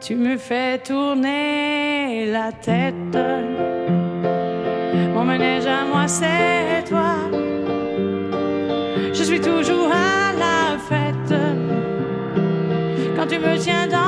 Tu me fais tourner la tête. Mon manège à moi, c'est toi. Je suis toujours à la fête. Quand tu me tiens dans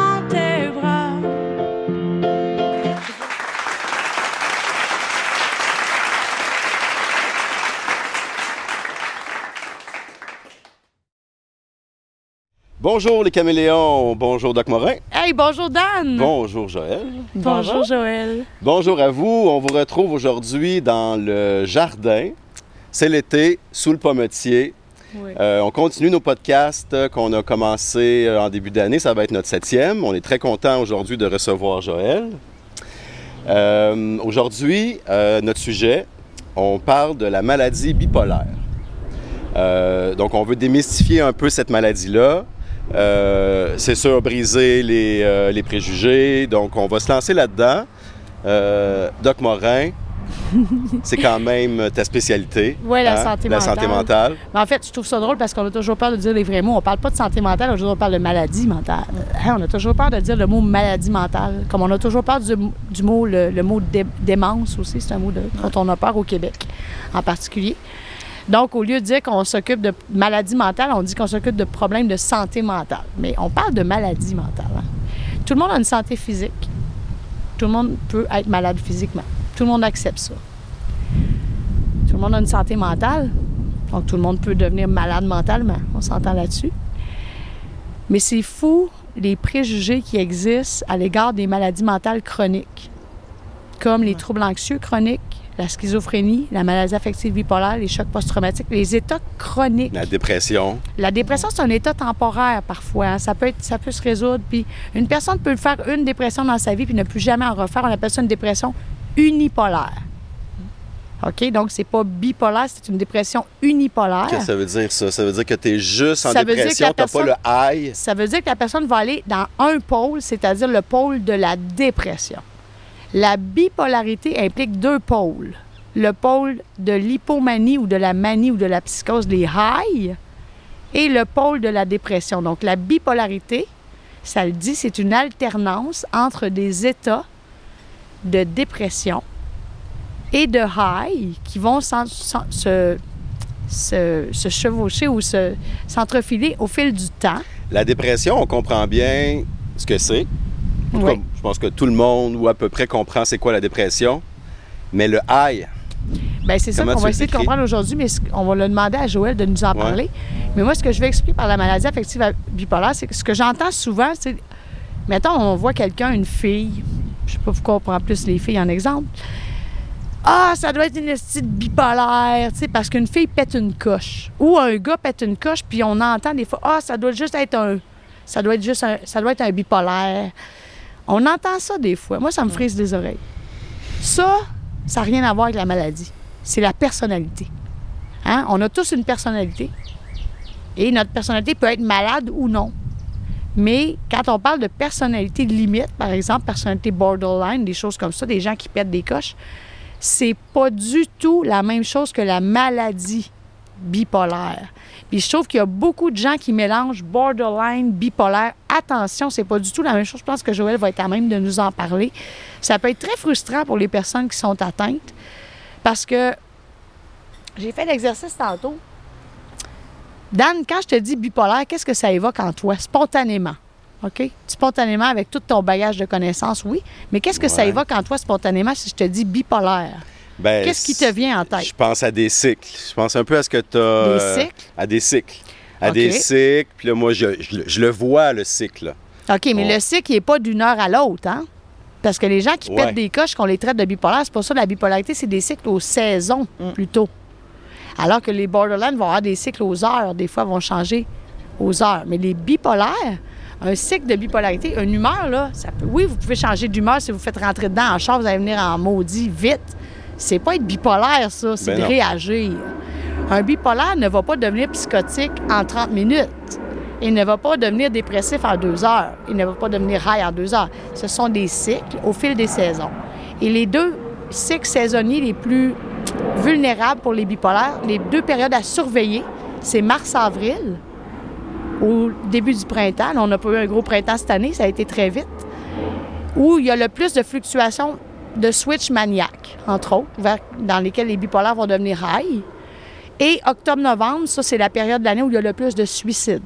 Bonjour les caméléons, bonjour Doc Morin, Hey, bonjour Dan. bonjour Joël. Bonjour Joël. Bonjour à vous, on vous retrouve aujourd'hui dans le jardin. C'est l'été, sous le pommetier. Oui. Euh, on continue nos podcasts euh, qu'on a commencé euh, en début d'année. Ça va être notre septième. On est très content aujourd'hui de recevoir Joël. Euh, aujourd'hui, euh, notre sujet, on parle de la maladie bipolaire. Euh, donc, on veut démystifier un peu cette maladie-là. Euh, c'est sûr, briser les, euh, les préjugés. Donc, on va se lancer là-dedans. Euh, Doc Morin, c'est quand même ta spécialité. hein, Ouais, la santé La mentale. santé mentale. Mais en fait, je trouve ça drôle parce qu'on a toujours peur de dire les vrais mots. On parle pas de santé mentale, on parle de maladie mentale. Hein, on a toujours peur de dire le mot maladie mentale. Comme on a toujours peur du, du mot, le, le mot dé- démence aussi, c'est un mot de- dont on a peur au Québec en particulier. Donc, au lieu de dire qu'on s'occupe de maladie mentale, on dit qu'on s'occupe de problèmes de santé mentale. Mais on parle de maladie mentale. hein. Tout le monde a une santé physique. Tout le monde peut être malade physiquement. Tout le monde accepte ça. Tout le monde a une santé mentale. Donc, tout le monde peut devenir malade mentalement. On s'entend là-dessus. Mais c'est fou les préjugés qui existent à l'égard des maladies mentales chroniques, comme les troubles anxieux chroniques, la schizophrénie, la maladie affective bipolaire, les chocs post-traumatiques, les états chroniques. La dépression. La dépression, c'est un état temporaire parfois. hein. Ça peut, être, ça peut se résoudre. Puis une personne peut faire une dépression dans sa vie puis ne plus jamais en refaire. On appelle ça une dépression unipolaire. OK? Donc, c'est pas bipolaire, c'est une dépression unipolaire. Qu'est-ce que ça veut dire, ça? Ça veut dire que tu es juste en Ça dépression, t'as pas le high? Ça veut dire que la personne va aller dans un pôle, c'est-à-dire le pôle de la dépression. La bipolarité implique deux pôles. Le pôle de l'hypomanie ou de la manie ou de la psychose, les highs, et le pôle de la dépression. Donc, la bipolarité, ça le dit, c'est une alternance entre des états de dépression et de high qui vont se, se, se chevaucher ou se, s'entrefiler au fil du temps. La dépression, on comprend bien ce que c'est. En tout cas, Oui. je pense que tout le monde ou à peu près comprend c'est quoi la dépression. Mais le high, Bien, c'est ça qu'on va essayer de comprendre aujourd'hui, mais on va le demander à Joël de nous en Ouais. parler. Mais moi, ce que je vais expliquer par la maladie affective bipolaire, c'est que ce que j'entends souvent, c'est. Mettons, on voit quelqu'un, une fille, je sais pas pourquoi on prend plus les filles en exemple. Ah, ça doit être une estime bipolaire, tu sais, parce qu'une fille pète une coche. Ou un gars pète une coche, puis on entend des fois, ah, ça doit juste être un. Ça doit être juste un. Ça doit être un bipolaire. On entend ça des fois. Moi, ça me frise les oreilles. Ça, ça n'a rien à voir avec la maladie. C'est la personnalité. Hein? On a tous une personnalité. Et notre personnalité peut être malade ou non. Mais quand on parle de personnalité limite, par exemple, personnalité borderline, des choses comme ça, des gens qui pètent des coches, c'est pas du tout la même chose que la maladie bipolaire. Puis je trouve qu'il y a beaucoup de gens qui mélangent borderline, bipolaire. Attention, c'est pas du tout la même chose. Je pense que Joël va être à même de nous en parler. Ça peut être très frustrant pour les personnes qui sont atteintes parce que j'ai fait l'exercice tantôt. Dan, quand je te dis bipolaire, qu'est-ce que ça évoque en toi, spontanément? OK? Spontanément, avec tout ton bagage de connaissances, oui. Mais qu'est-ce que ça évoque en toi spontanément si je te dis bipolaire? Ben, Qu'est-ce qui te vient en tête? Je pense à des cycles. Je pense un peu à ce que tu as. Des cycles? À des cycles. À des cycles. Puis là, moi, je, je le- je le vois, le cycle. OK, mais Ouais. le cycle, il n'est pas d'une heure à l'autre, hein? Parce que les gens qui Ouais. pètent des coches, qu'on les traite de bipolaire, c'est pas ça. La bipolarité, c'est des cycles aux saisons, Mm. plutôt. Alors que les borderline vont avoir des cycles aux heures. Des fois, vont changer aux heures. Mais les bipolaires, un cycle de bipolarité, une humeur, là, ça peut... Oui, vous pouvez changer d'humeur si vous faites rentrer dedans en char, vous allez venir en maudit vite. C'est pas être bipolaire, ça. C'est Ben de non. réagir. Un bipolaire ne va pas devenir psychotique en 30 minutes. Il ne va pas devenir dépressif en deux heures. Il ne va pas devenir high en deux heures. Ce sont des cycles au fil des saisons. Et les deux cycles saisonniers les plus vulnérables pour les bipolaires, les deux périodes à surveiller, c'est mars-avril, au début du printemps. Là, on n'a pas eu un gros printemps cette année, ça a été très vite. où il y a le plus de fluctuations de switch maniaque, entre autres, vers- dans lesquels les bipolaires vont devenir high. Et octobre-novembre, ça, c'est la période de l'année où il y a le plus de suicides.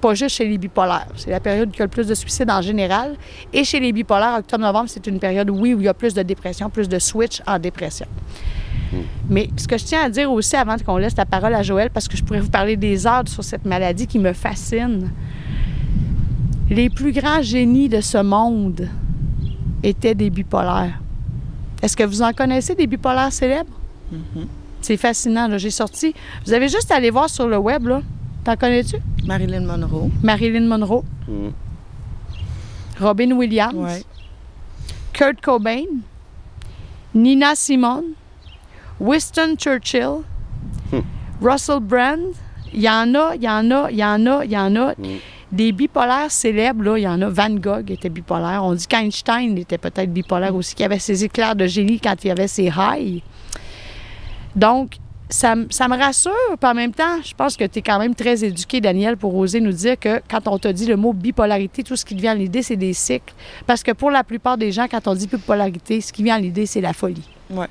Pas juste chez les bipolaires. C'est la période où il y a le plus de suicides en général. Et chez les bipolaires, octobre-novembre, c'est une période, oui, où il y a plus de dépression, plus de switch en dépression. Mais ce que je tiens à dire aussi avant qu'on laisse la parole à Joël, parce que je pourrais vous parler des heures sur cette maladie qui me fascine. Les plus grands génies de ce monde étaient des bipolaires. Est-ce que vous en connaissez des bipolaires célèbres? C'est fascinant. là. J'ai sorti. Vous avez juste à aller voir sur le web. là. T'en connais-tu? Marilyn Monroe. Marilyn Monroe, Mm. Robin Williams, Ouais. Kurt Cobain, Nina Simone, Winston Churchill, Russell Brand. Il y en a, il y en a, il y en a, il y en a. Des bipolaires célèbres, là, il y en a. Van Gogh était bipolaire. On dit qu'Einstein était peut-être bipolaire aussi, qui avait ses éclairs de génie quand il avait ses highs. Donc, ça, ça me rassure, puis en même temps, je pense que tu es quand même très éduqué, Daniel, pour oser nous dire que quand on te dit le mot bipolarité, tout ce qui te vient à l'idée, c'est des cycles. Parce que pour la plupart des gens, quand on dit bipolarité, ce qui vient à l'idée, c'est la folie. Ouais.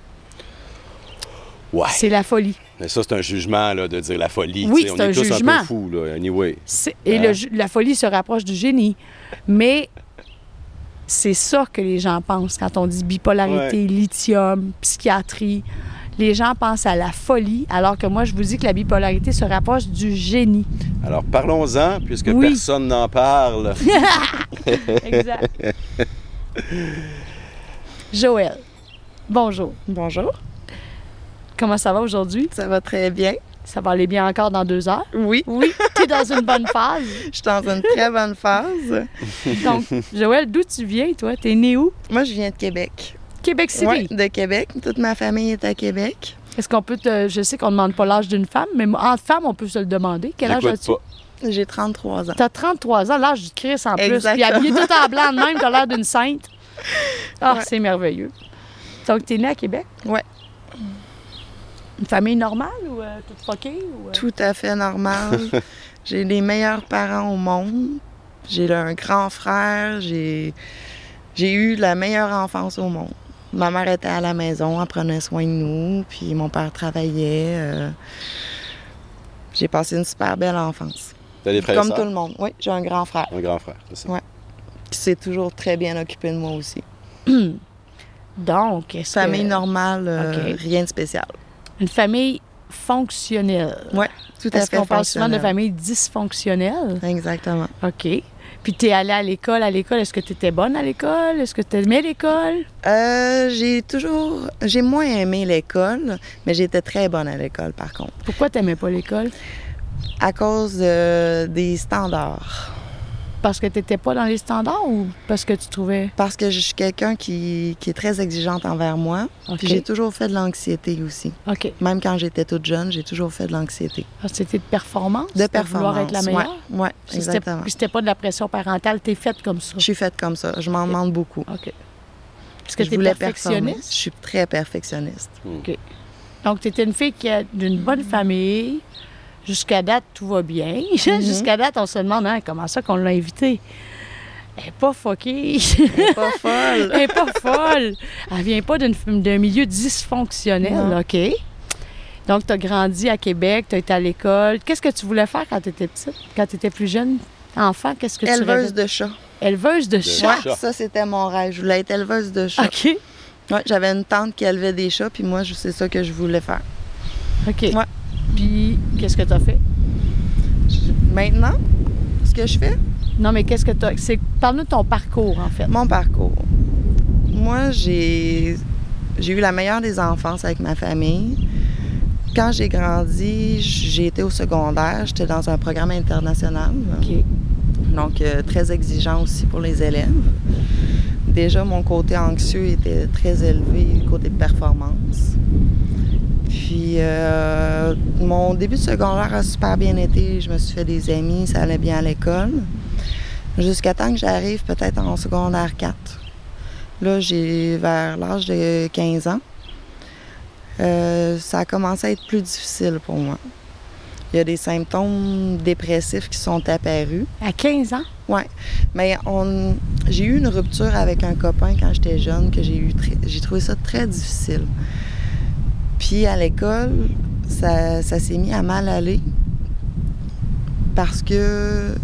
Ouais. C'est la folie. Mais ça, c'est un jugement là, de dire la folie. Oui, c'est On un est tous un jugement. peu fous, là, anyway. C'est- Et le ju- la folie se rapproche du génie. Mais c'est ça que les gens pensent quand on dit bipolarité, lithium, psychiatrie. Les gens pensent à la folie, alors que moi, je vous dis que la bipolarité se rapproche du génie. Alors, parlons-en, puisque Oui. personne n'en parle. Exact. Joël, bonjour. Bonjour. Comment ça va aujourd'hui? Ça va très bien. Ça va aller bien encore dans deux heures? Oui. Oui, tu es dans une bonne phase? Je suis dans une très bonne phase. Donc, Joël, d'où tu viens, toi? T'es né où? Moi, je viens de Québec. Québec City. Ouais, de Québec. Toute ma famille est à Québec. Est-ce qu'on peut te... Je sais qu'on ne demande pas l'âge d'une femme, mais entre femmes, on peut se le demander. Quel âge as-tu? pas. J'ai 33 ans. T'as 33 ans, l'âge du Christ en plus. Puis Exactement. habillé tout en blanc de même, t'as l'air d'une sainte. Ah, Ouais. c'est merveilleux. Donc, t'es né à Québec? Ouais. Une famille normale ou euh, toute fuckée? Ou, euh? Tout à fait normal. j'ai les meilleurs parents au monde. J'ai un grand frère. J'ai eu la meilleure enfance au monde. Ma mère était à la maison, elle prenait soin de nous, puis mon père travaillait. euh, J'ai passé une super belle enfance. T'as des frères Comme tout le monde. Oui, j'ai un grand frère Un grand frère, c'est ça. Ouais. qui s'est toujours très bien occupé de moi aussi. Donc, est-ce Famille que... normale, euh, rien de spécial. Une famille fonctionnelle. Oui, tout à Parce fait qu'on parle souvent de famille dysfonctionnelle. Exactement. OK. Puis t'es allée à l'école. À l'école, est-ce que tu étais bonne à l'école? Est-ce que tu aimais l'école? Euh, j'ai toujours... J'ai moins aimé l'école, mais j'étais très bonne à l'école, par contre. Pourquoi t'aimais pas l'école? À cause euh, des standards. Parce que t'étais pas dans les standards ou parce que tu trouvais... Parce que je suis quelqu'un qui, qui est très exigeante envers moi. OK. Puis j'ai toujours fait de l'anxiété aussi. OK. Même quand j'étais toute jeune, j'ai toujours fait de l'anxiété. Ah, C'était de performance? De C'était vouloir performance. être la meilleure? Ouais, ouais, exactement. Puis c'était pas de la pression parentale, t'es faite comme ça? Je suis faite comme ça. Je m'en demande beaucoup. OK. Est-ce que Je voulais performer. perfectionniste? Je suis très perfectionniste. Donc, t'étais une fille qui a d'une bonne famille. Jusqu'à date, tout va bien. Mhm. Jusqu'à date, on se demande hein, comment ça qu'on l'a invitée. Elle n'est pas fuckée. Elle est pas folle. Elle n'est pas folle. Elle vient pas d'une- d'un milieu dysfonctionnel, Non. OK? Donc, tu as grandi à Québec, tu as été à l'école. Qu'est-ce que tu voulais faire quand tu étais petite? Quand tu étais plus jeune? Enfant, qu'est-ce que tu Éleveuse rêvais? de chats. Éleveuse de chats? chat. Ouais, ça, c'était mon rêve. Je voulais être éleveuse de chats. OK. Ouais, j'avais une tante qui élevait des chats, puis moi, je- c'est ça que je voulais faire. OK. Ouais. Puis, qu'est-ce que tu as fait? Maintenant, ce que je fais, Non, mais qu'est-ce que tu as. Parle-nous de ton parcours, en fait. mon parcours. Moi, j'ai eu la meilleure des enfances avec ma famille. Quand j'ai grandi, j'ai été au secondaire. J'étais dans un programme international. OK. Donc, euh, très exigeant aussi pour les élèves. Déjà, mon côté anxieux était très élevé, côté performance. Puis, euh, mon début de secondaire a super bien été. Je me suis fait des amis, ça allait bien à l'école. Jusqu'à temps que j'arrive peut-être en secondaire 4. Là, j'ai vers l'âge de 15 ans. euh, ça a commencé à être plus difficile pour moi. Il y a des symptômes dépressifs qui sont apparus. À 15 ans? Mais on, j'ai eu une rupture avec un copain quand j'étais jeune que j'ai eu j'ai trouvé ça très difficile. Puis à l'école, ça, ça s'est mis à mal aller parce que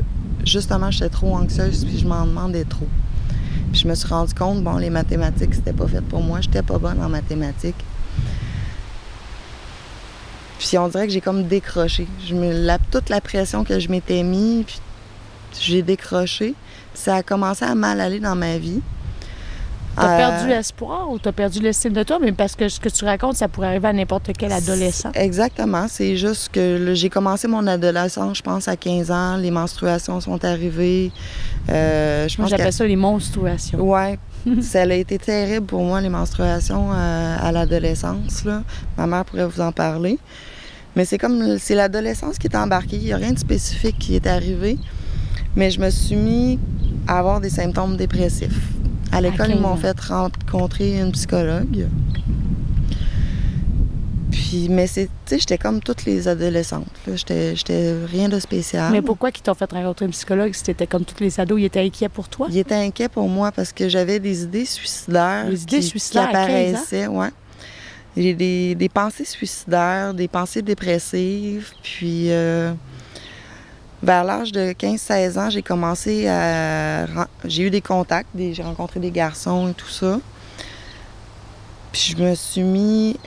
justement j'étais trop anxieuse puis je m'en demandais trop. Puis je me suis rendu compte, bon, les mathématiques, c'était pas fait pour moi. J'étais pas bonne en mathématiques. Puis on dirait que j'ai comme décroché. Toute la pression que je m'étais mis, puis j'ai décroché. Puis ça a commencé à mal aller dans ma vie. T'as Euh, perdu espoir ou t'as perdu l'estime de toi, mais parce que ce que tu racontes, ça pourrait arriver à n'importe quel adolescent. Exactement. C'est juste que j'ai commencé mon adolescence, je pense, à 15 ans. Les menstruations sont arrivées. Euh, je Moi, pense j'appelle ça les monstruations. Ouais. ça a été terrible pour moi, les menstruations euh, à l'adolescence. Ma mère pourrait vous en parler. Mais c'est comme, c'est l'adolescence qui est embarquée. Il n'y a rien de spécifique qui est arrivé. Mais je me suis mis à avoir des symptômes dépressifs. À l'école, ils 15 m'ont fait rencontrer une psychologue. Puis, mais c'est, tu sais, j'étais comme toutes les adolescentes. J'étais, j'étais rien de spécial. Mais pourquoi qu'ils t'ont fait rencontrer un psychologue si t'étais comme tous les ados, ils étaient inquiets pour toi? Il était inquiet pour moi parce que j'avais des idées suicidaires. Des idées qui, suicidaires qui à 15 ans? apparaissaient, ouais. J'ai des, des pensées suicidaires, des pensées dépressives. Puis, euh, vers l'âge de 15-16 ans, j'ai commencé à. J'ai eu des contacts, j'ai rencontré des garçons et tout ça. Puis, je me suis mis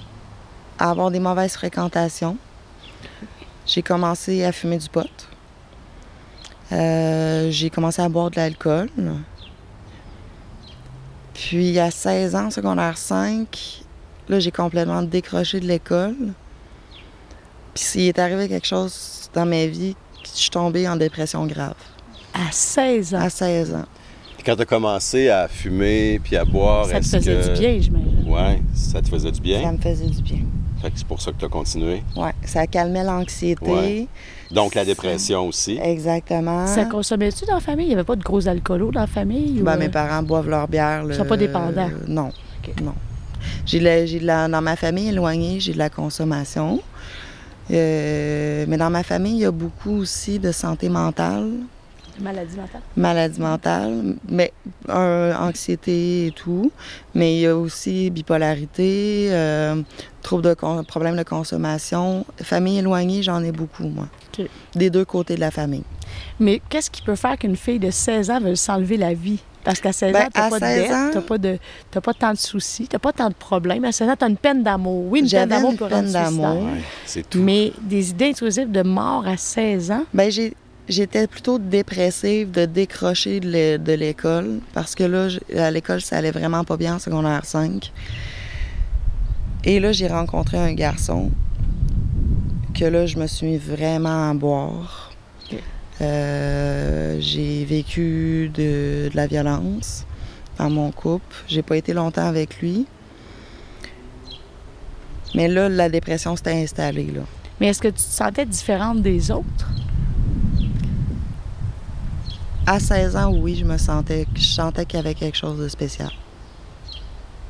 à avoir des mauvaises fréquentations. J'ai commencé à fumer du pot. Euh, j'ai commencé à boire de l'alcool. Puis à 16 ans, secondaire 5, là, j'ai complètement décroché de l'école. Puis il est arrivé quelque chose dans ma vie je suis tombée en dépression grave. À 16 ans. À 16 ans. Puis Quand tu as commencé à fumer puis à boire, ça te faisait que... du bien, j'imagine. Ouais, ça te faisait du Ça bien. me faisait du bien. Fait que c'est pour ça que tu as continué? Ouais. Ça calmait l'anxiété. Ouais. Donc la Ça- dépression aussi. Exactement. Ça consommait-tu dans la famille? Il n'y avait pas de gros alcoolos dans la famille? ou, Ben, euh, mes parents boivent leur bière. Ils sont pas dépendants? euh, non. Non. J'ai de la- j'ai de la- dans ma famille éloignée, j'ai de la consommation. Euh, mais dans ma famille, il y a beaucoup aussi de santé mentale, Maladie mentale? maladie mentale, mais euh, anxiété et tout. Mais il y a aussi bipolarité, euh, troubles de con- problèmes de consommation. Famille éloignée, j'en ai beaucoup, moi. Des deux côtés de la famille. Mais qu'est-ce qui peut faire qu'une fille de 16 ans veuille s'enlever la vie? Parce qu'à 16 Ben, ans, t'as à pas de 16 dette, ans- t'as pas, de, t'as pas tant de soucis, t'as pas tant de problèmes. À 16 ans, t'as une peine d'amour. Oui, une peine d'amour une peut peine d'amour. Ouais, c'est tout. Mais des idées intrusives de mort à 16 ans, Ben j'ai j'étais plutôt dépressive de décrocher de l'é- de l'école parce que là à l'école ça allait vraiment pas bien en secondaire 5. Et là j'ai rencontré un garçon que là je me suis mis vraiment à boire. Euh, j'ai vécu de, de la violence dans mon couple. J'ai pas été longtemps avec lui. Mais là, la dépression s'était installée. Là. mais est-ce que tu te sentais différente des autres? À 16 ans, oui, je me sentais, je sentais qu'il y avait quelque chose de spécial.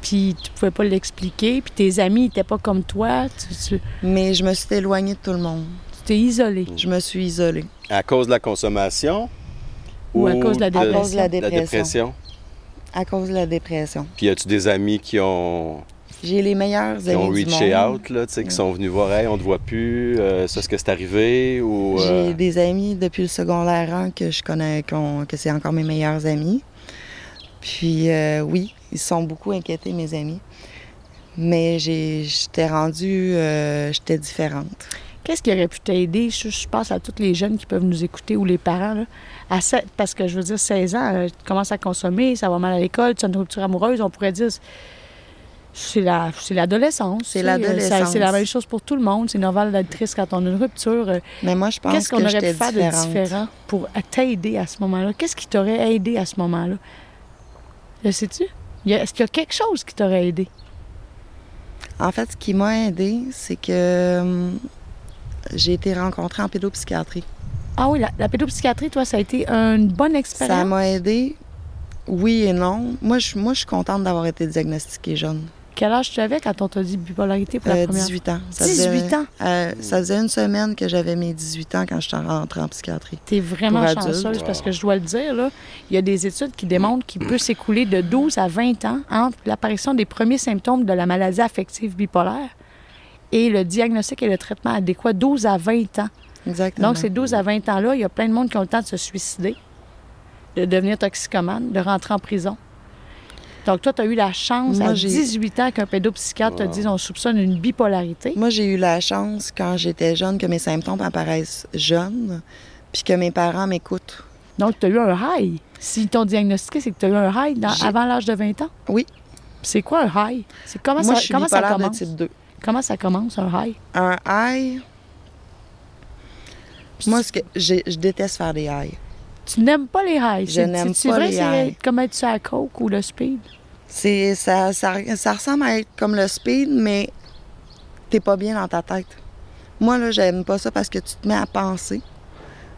Puis tu pouvais pas l'expliquer, puis tes amis n'étaient pas comme toi, tu, tu- Mais je me suis éloignée de tout le monde. tu t'es isolé. Je me suis isolée. À cause de la consommation Ou à cause de la À dépression? cause de la la dépression? dépression? À cause de la dépression. Puis as-tu des amis qui ont, J'ai les meilleurs qui ont amis reaché out, là, tu sais, qui sont venus voir, hey, on te voit plus, euh, ça, est-ce que c'est arrivé? Ou, euh, J'ai des amis depuis le secondaire 1 que je connais, que c'est encore mes meilleurs amis. Puis euh, oui, ils sont beaucoup inquiétés, mes amis. Mais j'ai- j'étais rendue, euh, j'étais différente. Qu'est-ce qui aurait pu t'aider? Je, je pense à tous les jeunes qui peuvent nous écouter ou les parents. Là, à sept- parce que je veux dire, 16 ans, euh, tu commences à consommer, ça va mal à l'école, tu as une rupture amoureuse, on pourrait dire c'est la, c'est l'adolescence. C'est euh, l'adolescence. la même chose pour tout le monde. C'est normal d'être triste quand on a une rupture. Euh, Mais moi, je pense Qu'est-ce que qu'on aurait pu faire de différent pour t'aider à ce moment-là? Qu'est-ce qui t'aurait aidé à ce moment-là? Le sais-tu? Est-ce qu'il y a quelque chose qui t'aurait aidé? En fait, ce qui m'a aidé, c'est que hum, j'ai été rencontrée en pédopsychiatrie. Ah oui, la, la pédopsychiatrie, toi, ça a été une bonne Ça expérience? m'a aidé, oui et non. Moi, je, moi, je suis contente d'avoir été diagnostiquée jeune. Quel âge tu avais quand on t'a dit bipolarité pour la Euh, première 18 ans. Ça 18 faisait- ans? euh, ça faisait une semaine que j'avais mes 18 ans quand je suis rentrée en psychiatrie. T'es vraiment chanceuse parce que je dois le dire, là, il y a des études qui démontrent qu'il peut s'écouler de 12 à 20 ans entre l'apparition des premiers symptômes de la maladie affective bipolaire et le diagnostic et le traitement adéquat, 12 à 20 ans. Exactement. Donc, ces 12 à 20 ans-là, il y a plein de monde qui ont le temps de se suicider, de devenir toxicomane, de rentrer en prison. Donc, toi, tu as eu la chance Moi, à j'ai- 18 ans qu'un pédopsychiatre te dise on soupçonne une bipolarité. Moi, j'ai eu la chance, quand j'étais jeune, que mes symptômes apparaissent jeunes, puis que mes parents m'écoutent. Donc, tu as eu un high. S'ils t'ont diagnostiqué, c'est que tu as eu un high dans- avant l'âge de 20 ans? Oui. C'est quoi un high? C'est comment, Moi, ça, je suis comment ça de commence? type 2. Comment ça commence, un high? Un high... Moi, ce que je déteste faire des highs. Tu n'aimes pas les highs. Je C'est- n'aime c'est- c'est pas vrai, les c'est highs. comme être sur la coke ou le speed? C'est, ça, ça, ça ressemble à être comme le speed, mais t'es pas bien dans ta tête. Moi, là, j'aime pas ça parce que tu te mets à penser.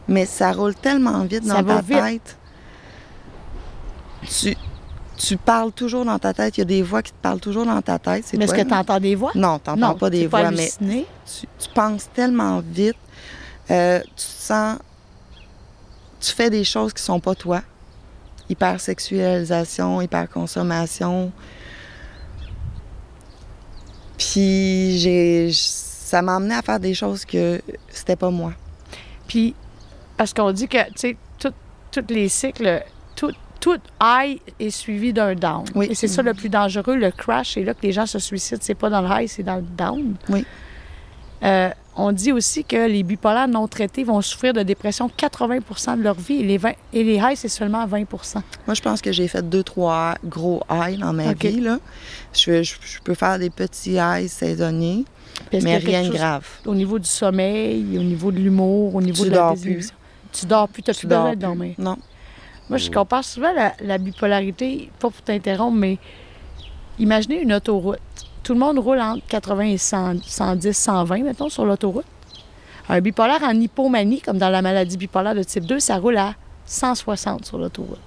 Mais ça roule tellement vite Ça dans ta vite. tête. Tu, tu parles toujours dans ta tête. Il y a des voix qui te parlent toujours dans ta tête. C'est Mais est-ce que tu entends des voix? Non, t'entends pas des voix, mais tu, tu penses tellement vite. Euh, tu te sens. Tu fais des choses qui sont pas toi. Hypersexualisation, hyperconsommation. Puis j'ai. Ça m'a amené à faire des choses que c'était pas moi. Puis, parce qu'on dit que, tu sais, tous les cycles, tout, tout high est suivi d'un down. Oui. Et c'est ça le plus dangereux. Le crash, c'est là que les gens se suicident. C'est pas dans le high, c'est dans le down. Oui. Euh, on dit aussi que les bipolaires non traités vont souffrir de dépression 80% de leur vie et les, 20 et les highs, c'est seulement 20% Moi, je pense que j'ai fait deux, trois gros highs dans ma vie. Là. Je, je- je peux faire des petits highs saisonniers, mais rien de grave. Au niveau du sommeil, au niveau de l'humour, au niveau Tu de la dors désinhibition. Tu dors plus, tu n'as Tu plus besoin dors de plus. dormir. Non. Moi, je compare souvent la, la bipolarité, pas pour t'interrompre, mais imaginez une autoroute. Tout le monde roule entre 80 et 100, 110, 120, mettons, sur l'autoroute. Un bipolaire en hypomanie, comme dans la maladie bipolaire de type 2, ça roule à 160 sur l'autoroute.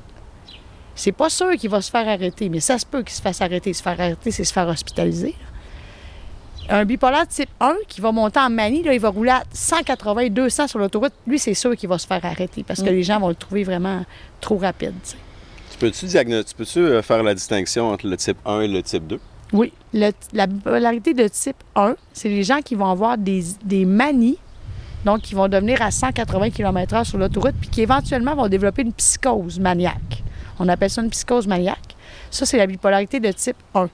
C'est pas sûr qu'il va se faire arrêter, mais ça se peut qu'il se fasse arrêter. Se faire arrêter, c'est se faire hospitaliser. là. Un bipolaire type 1 qui va monter en manie, là, il va rouler à 180, 200 sur l'autoroute. Lui, c'est sûr qu'il va se faire arrêter parce que Mm. les gens vont le trouver vraiment trop rapide. tu peux-tu peux-tu, euh, faire la distinction entre le type 1 et le type 2? Oui. Le- la bipolarité de type 1, c'est les gens qui vont avoir des, des manies, donc qui vont devenir à 180 km/h sur l'autoroute, puis qui éventuellement vont développer une psychose maniaque. On appelle ça une psychose maniaque. Ça, c'est la bipolarité de type 1.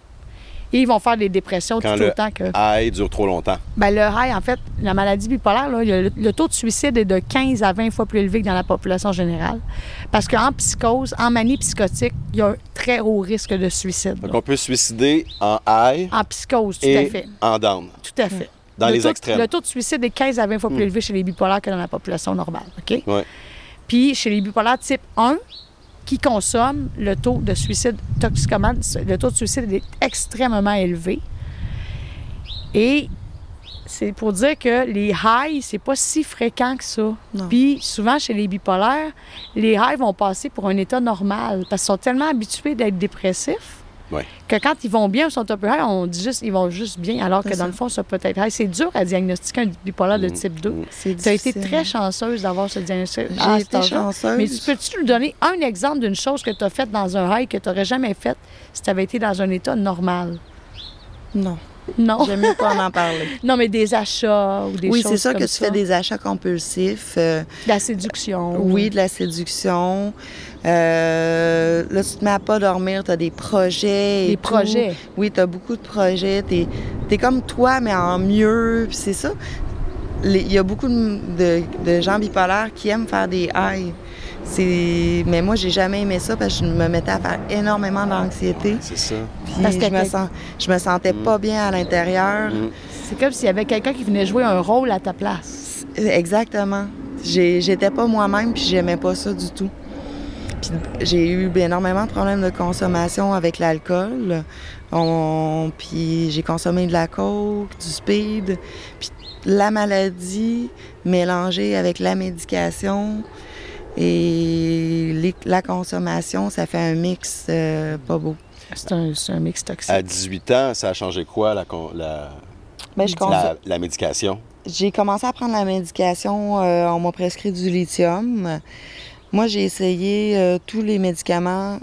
Et ils vont faire des dépressions Quand tout le autant que. High dure trop longtemps. Ben, le high, en fait, la maladie bipolaire, là, le, le taux de suicide est de 15 à 20 fois plus élevé que dans la population générale. Parce qu'en psychose, en manie psychotique, il y a un très haut risque de suicide. Donc là. on peut se suicider en high En psychose, tout et à fait. en down, Tout à fait. dans Le les taux- extrêmes. Le taux de suicide est 15 à 20 fois plus Mm. élevé chez les bipolaires que dans la population normale. OK? Ouais. Puis chez les bipolaires type 1, qui consomment, le taux de suicide toxicomane, le taux de suicide est extrêmement élevé. Et c'est pour dire que les highs, c'est pas si fréquent que ça. Non. Puis souvent chez les bipolaires, les highs vont passer pour un état normal parce qu'ils sont tellement habitués d'être dépressifs Ouais. que quand ils vont bien, ils sont un peu high, on dit juste ils vont juste bien, alors que C'est dans ça. le fond, ça peut être high. C'est dur à diagnostiquer un bipolaire de Mm, type 2. mm. C'est Tu as été très chanceuse d'avoir ce diagnostic. Cet été chanceuse. Mais tu peux-tu nous donner un exemple d'une chose que tu as faite dans un high que tu n'aurais jamais faite si tu avais été dans un état normal? Non. Non. J'aime mieux pas en parler. Non, mais des achats ou des oui, choses c'est ça comme que tu fais des achats compulsifs. euh, De la séduction. oui, de la séduction. Euh, là, tu te mets à pas dormir, tu as des projets. et Des tout. projets. Oui, tu as beaucoup de projets. Tu es, comme toi, mais en mieux. Puis c'est ça. Il y a beaucoup de, de- de gens bipolaires qui aiment faire des highs. Mais moi, j'ai jamais aimé ça parce que je me mettais à faire énormément d'anxiété. C'est ça. Puis Parce que je, me t'es- sens, je me sentais Mm. pas bien à l'intérieur. Mm. C'est comme s'il y avait quelqu'un qui venait jouer un rôle à ta place. Exactement. J'étais pas moi-même, puis j'aimais pas ça du tout. Puis j'ai eu énormément de problèmes de consommation avec l'alcool. On- Puis j'ai consommé de la coke, du speed. Puis la maladie mélangée avec la médication et les- la consommation, ça fait un mix euh, pas beau. C'est un, mix toxique. À 18 ans, ça a changé quoi, la, con- la, Ben, je la, la médication? J'ai commencé à prendre la médication, euh, on m'a prescrit du lithium. Moi, j'ai essayé euh, tous les médicaments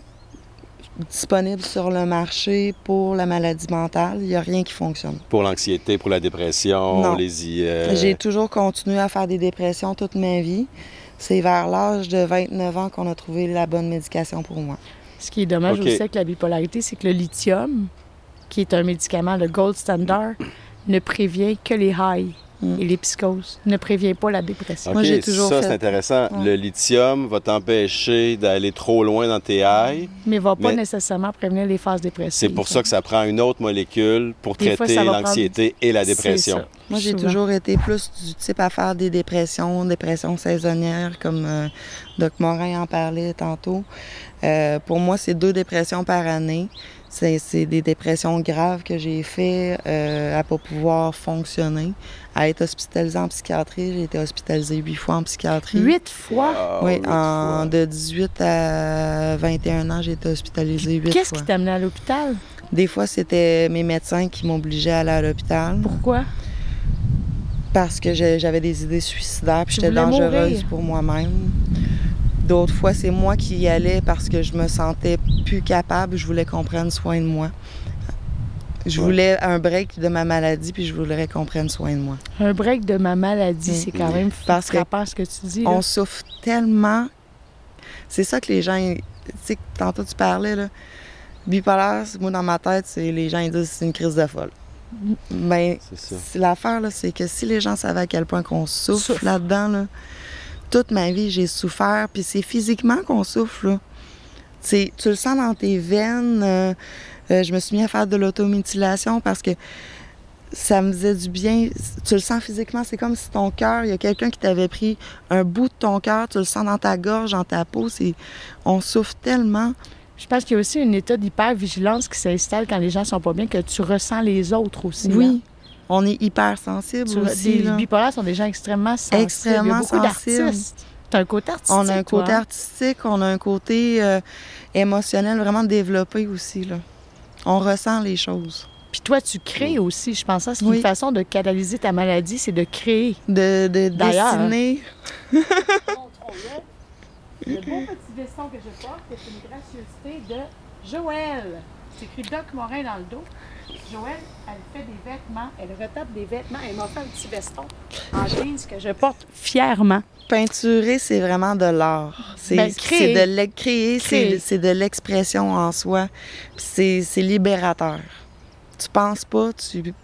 disponibles sur le marché pour la maladie mentale. Il n'y a rien qui fonctionne. Pour l'anxiété, pour la dépression, Non. les... i- euh, J'ai toujours continué à faire des dépressions toute ma vie. C'est vers l'âge de 29 ans qu'on a trouvé la bonne médication pour moi. Ce qui est dommage OK. aussi avec la bipolarité, c'est que le lithium, qui est un médicament, le gold standard, ne prévient que les highs Mm. et les psychoses, ne prévient pas la dépression. OK, Moi, j'ai toujours ça, fait- c'est intéressant. Ouais. Le lithium va t'empêcher d'aller trop loin dans tes highs. Mais va pas Mais- nécessairement prévenir les phases dépressives. C'est pour ça que ça prend une autre molécule pour Des traiter l'anxiété et la dépression. ça. Moi, j'ai Souvent. toujours été plus du type à faire des dépressions, dépressions saisonnières, comme euh, Doc Morin en parlait tantôt. Euh, pour moi, c'est deux dépressions par année. C'est c'est des dépressions graves que j'ai fait euh, à pas pouvoir fonctionner, à être hospitalisée en psychiatrie. J'ai été hospitalisée huit fois en psychiatrie. Huit fois? Ah, Oui, huit en, fois. de 18 à 21 ans, j'ai été hospitalisée huit Qu'est-ce fois. qui t'a amené à l'hôpital? Des fois, c'était mes médecins qui m'obligeaient à aller à l'hôpital Pourquoi? parce que j'avais des idées suicidaires puis j'étais dangereuse mourir? pour moi-même. D'autres fois, c'est moi qui y allais parce que je me sentais plus capable. Je voulais qu'on prenne soin de moi. Je Ouais. voulais un break de ma maladie puis je voudrais qu'on prenne soin de moi. Un break de ma maladie, Mm. c'est quand même Parce que ce que tu dis. là. On souffre tellement. C'est ça que les gens. Tu sais, tantôt tu parlais, là. Bipolaire, moi dans ma tête, c'est les gens ils disent c'est une crise de folle. Ben, C'est ça. c'est l'affaire, là, c'est que si les gens savaient à quel point qu'on souffre Souffre. là-dedans, là, toute ma vie, j'ai souffert, puis c'est physiquement qu'on souffre, là. Tu le sens dans tes veines. euh, euh, je me suis mis à faire de l'automutilation parce que ça me faisait du bien. Tu le sens physiquement, c'est comme si ton cœur, il y a quelqu'un qui t'avait pris un bout de ton cœur, tu le sens dans ta gorge, dans ta peau. C'est, on souffre tellement. Je pense qu'il y a aussi un état d'hypervigilance qui s'installe quand les gens sont pas bien, que tu ressens les autres aussi. Oui, on est hypersensible Tu- aussi. les bipolaires sont des gens extrêmement sensibles. Extrêmement Il y a beaucoup sensibles. d'artistes. T'as un côté artistique. On a un toi, côté hein? artistique, on a un côté euh, émotionnel vraiment développé aussi. Là. On ressent les choses. Puis toi, tu crées aussi. Je pense que c'est Oui. une façon de canaliser ta maladie, c'est de créer. De, de dessiner. Le beau petit veston que je porte, c'est une gracieuseté de Joël. C'est écrit Doc Morin dans le dos. Joël, elle fait des vêtements, elle retape des vêtements. Elle m'a fait un petit veston en jeans que je porte fièrement. Peinturer, c'est vraiment de l'art. C'est Ben, de le créer, c'est de l'expression en soi. Puis C'est c'est libérateur. Tu penses pas, tu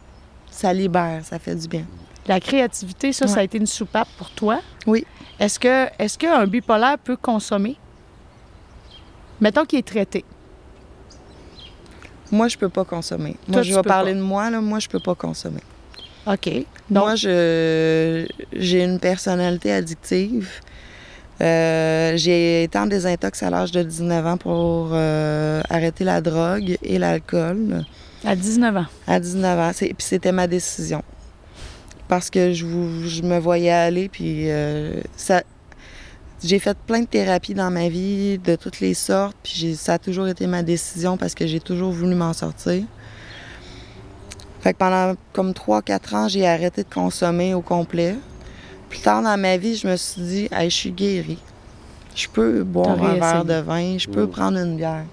ça libère, ça fait du bien. La créativité, ça, ça a été une soupape pour toi. Oui. Est-ce que est-ce qu'un bipolaire peut consommer? Mettons qu'il est traité. Moi, je peux pas consommer. Moi, je vais parler pas. de moi, là. Moi, je peux pas consommer. OK. Donc, Moi, je j'ai une personnalité addictive. Euh, j'ai été en désintox à l'âge de 19 ans pour euh, arrêter la drogue et l'alcool à 19 ans. à 19 ans. C'est- Puis c'était ma décision. Parce que je, je me voyais aller, puis euh, ça... J'ai fait plein de thérapies dans ma vie, de toutes les sortes, puis ça a toujours été ma décision parce que j'ai toujours voulu m'en sortir. Fait que pendant comme 3-4 ans, j'ai arrêté de consommer au complet. Plus tard dans ma vie, je me suis dit, hey, je suis guérie. Je peux boire un verre de vin, je peux prendre une bière.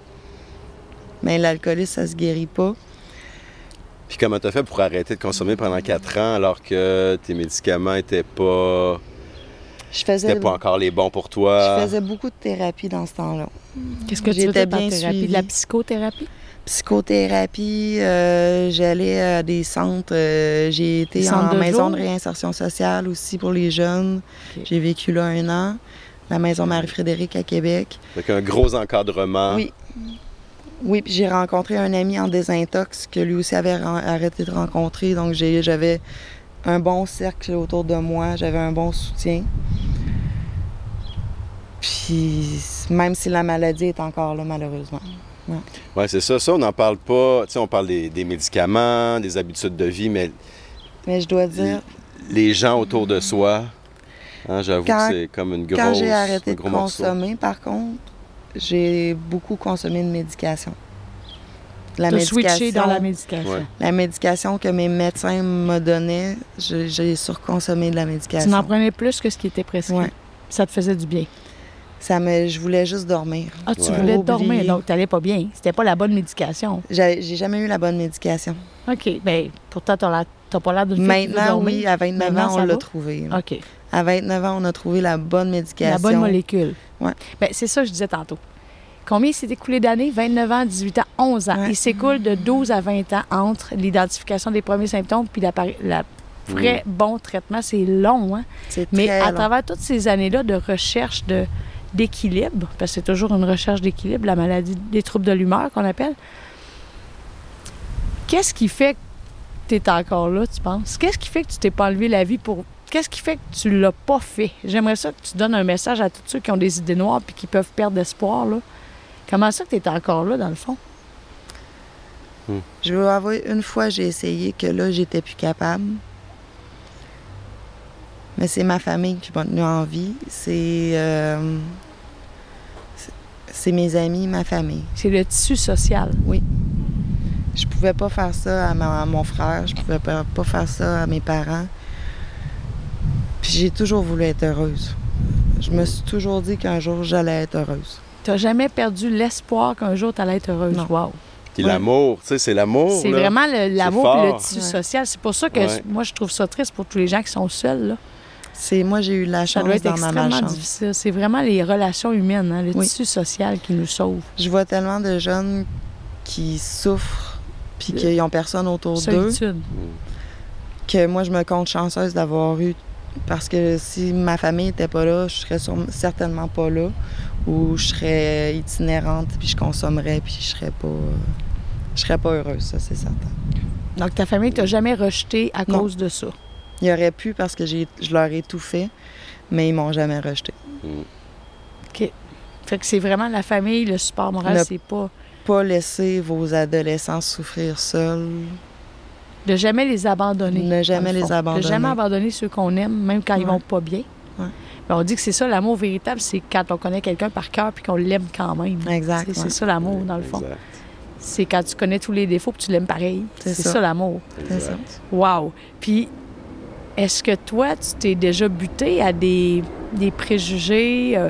Mais l'alcoolisme, ça se guérit pas. Puis comment t'as fait pour arrêter de consommer pendant 4 ans alors que tes médicaments étaient pas, Je faisais, pas encore les bons pour toi? je faisais beaucoup de thérapie dans ce temps-là. Qu'est-ce que tu faisais bien thérapie? De la psychothérapie? Psychothérapie, euh, j'allais à des centres. euh, j'ai été en de maison jour? de réinsertion sociale aussi pour les jeunes. J'ai vécu là un an. La maison Marie-Frédéric à Québec. Avec un gros encadrement. Oui. Oui, puis j'ai rencontré un ami en désintox que lui aussi avait arrêté de rencontrer. Donc j'ai- j'avais un bon cercle autour de moi, j'avais un bon soutien. Puis même si la maladie est encore là, malheureusement. Ouais, c'est ça. Ça, on n'en parle pas. Tu sais, on parle des, des médicaments, des habitudes de vie, mais Mais je dois dire, les gens autour de soi, hein, j'avoue que c'est comme une grosse, quand j'ai arrêté de morceau. consommer, par contre, j'ai beaucoup consommé de médication. La T'as switché médication, dans la médication. Ouais. la médication que mes médecins me donnaient, je- j'ai surconsommé de la Tu médication. n'en prenais plus que ce qui était prescrit. Ouais. Ça te faisait du bien. Ça me, je voulais juste dormir. Ah, tu Ouais. voulais Oublier. dormir, donc tu n'allais pas bien. C'était pas la bonne médication. J'ai j'ai jamais eu la bonne médication. OK. Bien, pourtant, tu n'as pas l'air veut Maintenant, oui, à 29 Maintenant, ans, on l'a trouvé. là. OK. À 29 ans, on a trouvé la bonne médication. La bonne molécule. Ouais. Ben, c'est ça que je disais tantôt. Combien il s'est écoulé d'années? 29 ans, 18 ans, 11 ans. Ouais. Il s'écoule de 12 à 20 ans entre l'identification des premiers symptômes puis la, la vrai bon traitement. C'est long, hein? C'est Mais très à long. travers toutes ces années-là de recherche de, d'équilibre, parce que c'est toujours une recherche d'équilibre, la maladie des troubles de l'humeur qu'on appelle, qu'est-ce qui fait que tu es encore là, tu penses? Qu'est-ce qui fait que tu t'es pas enlevé la vie pour. Qu'est-ce qui fait que tu l'as pas fait? J'aimerais ça que tu donnes un message à tous ceux qui ont des idées noires puis qui peuvent perdre espoir. Là. Comment ça que tu es encore là, dans le fond? Je veux avouer, une fois, j'ai essayé que là, j'étais plus capable. Mais c'est ma famille qui m'a tenu en vie. C'est. euh, c'est- c'est mes amis, ma famille. C'est le tissu social. Je pouvais pas faire ça à, ma- à mon frère, je pouvais pas, pas faire ça à mes parents. Puis j'ai toujours voulu être heureuse. Je me suis toujours dit qu'un jour j'allais être heureuse. Tu n'as jamais perdu l'espoir qu'un jour tu allais être heureuse. Non. Wow. Puis l'amour, tu sais, c'est l'amour. C'est vraiment l'amour et le tissu Ouais. social. C'est pour ça que Ouais. moi, je trouve ça triste pour tous les gens qui sont seuls. Là. C'est moi j'ai eu la Ça chance doit être dans ma extrêmement difficile. C'est vraiment les relations humaines, hein, le Oui. tissu social qui nous sauve. Je vois tellement de jeunes qui souffrent puis qu'ils n'ont personne autour d'eux Solitude. que moi je me compte chanceuse d'avoir eu parce que si ma famille n'était pas là, je serais sûrement- certainement pas là ou je serais itinérante puis je consommerais puis je serais pas je serais pas heureuse, ça c'est certain. Donc, ta famille t'a jamais rejeté à Non. cause de ça? Il aurait pu parce que j'ai je leur ai tout fait, mais ils m'ont jamais rejeté. Fait que c'est vraiment la famille, le support moral, c'est pas Pas laisser vos adolescents souffrir seuls. De jamais les abandonner. Ne jamais les abandonner. De jamais abandonner ceux qu'on aime, même quand ils vont pas bien. Ouais. Ben, on dit que c'est ça, l'amour véritable, c'est quand on connaît quelqu'un par cœur puis qu'on l'aime quand même. Exact. C'est ça l'amour, dans le fond. Exact, C'est quand tu connais tous les défauts puis tu l'aimes pareil. C'est ça. ça, l'amour. C'est ça. exact. Wow! Puis, est-ce que toi, tu t'es déjà buté à des, des préjugés euh,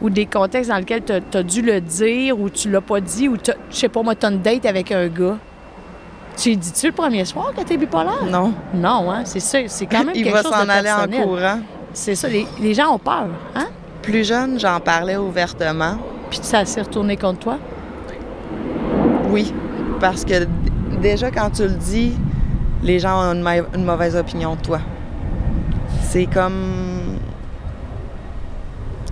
ou des contextes dans lesquels tu as, dû le dire ou tu l'as pas dit ou t'as- je sais pas, moi, tu une date avec un gars? Tu lui dis-tu le premier soir que t'es bipolaire? Non. Non, hein? C'est ça. C'est quand même Il quelque va chose s'en de aller en courant. C'est ça. Les, les gens ont peur, hein? Plus jeune, j'en parlais ouvertement. Puis ça s'est retourné contre toi? Oui, parce que déjà quand tu le dis, les gens ont une, ma- une mauvaise opinion de toi. C'est comme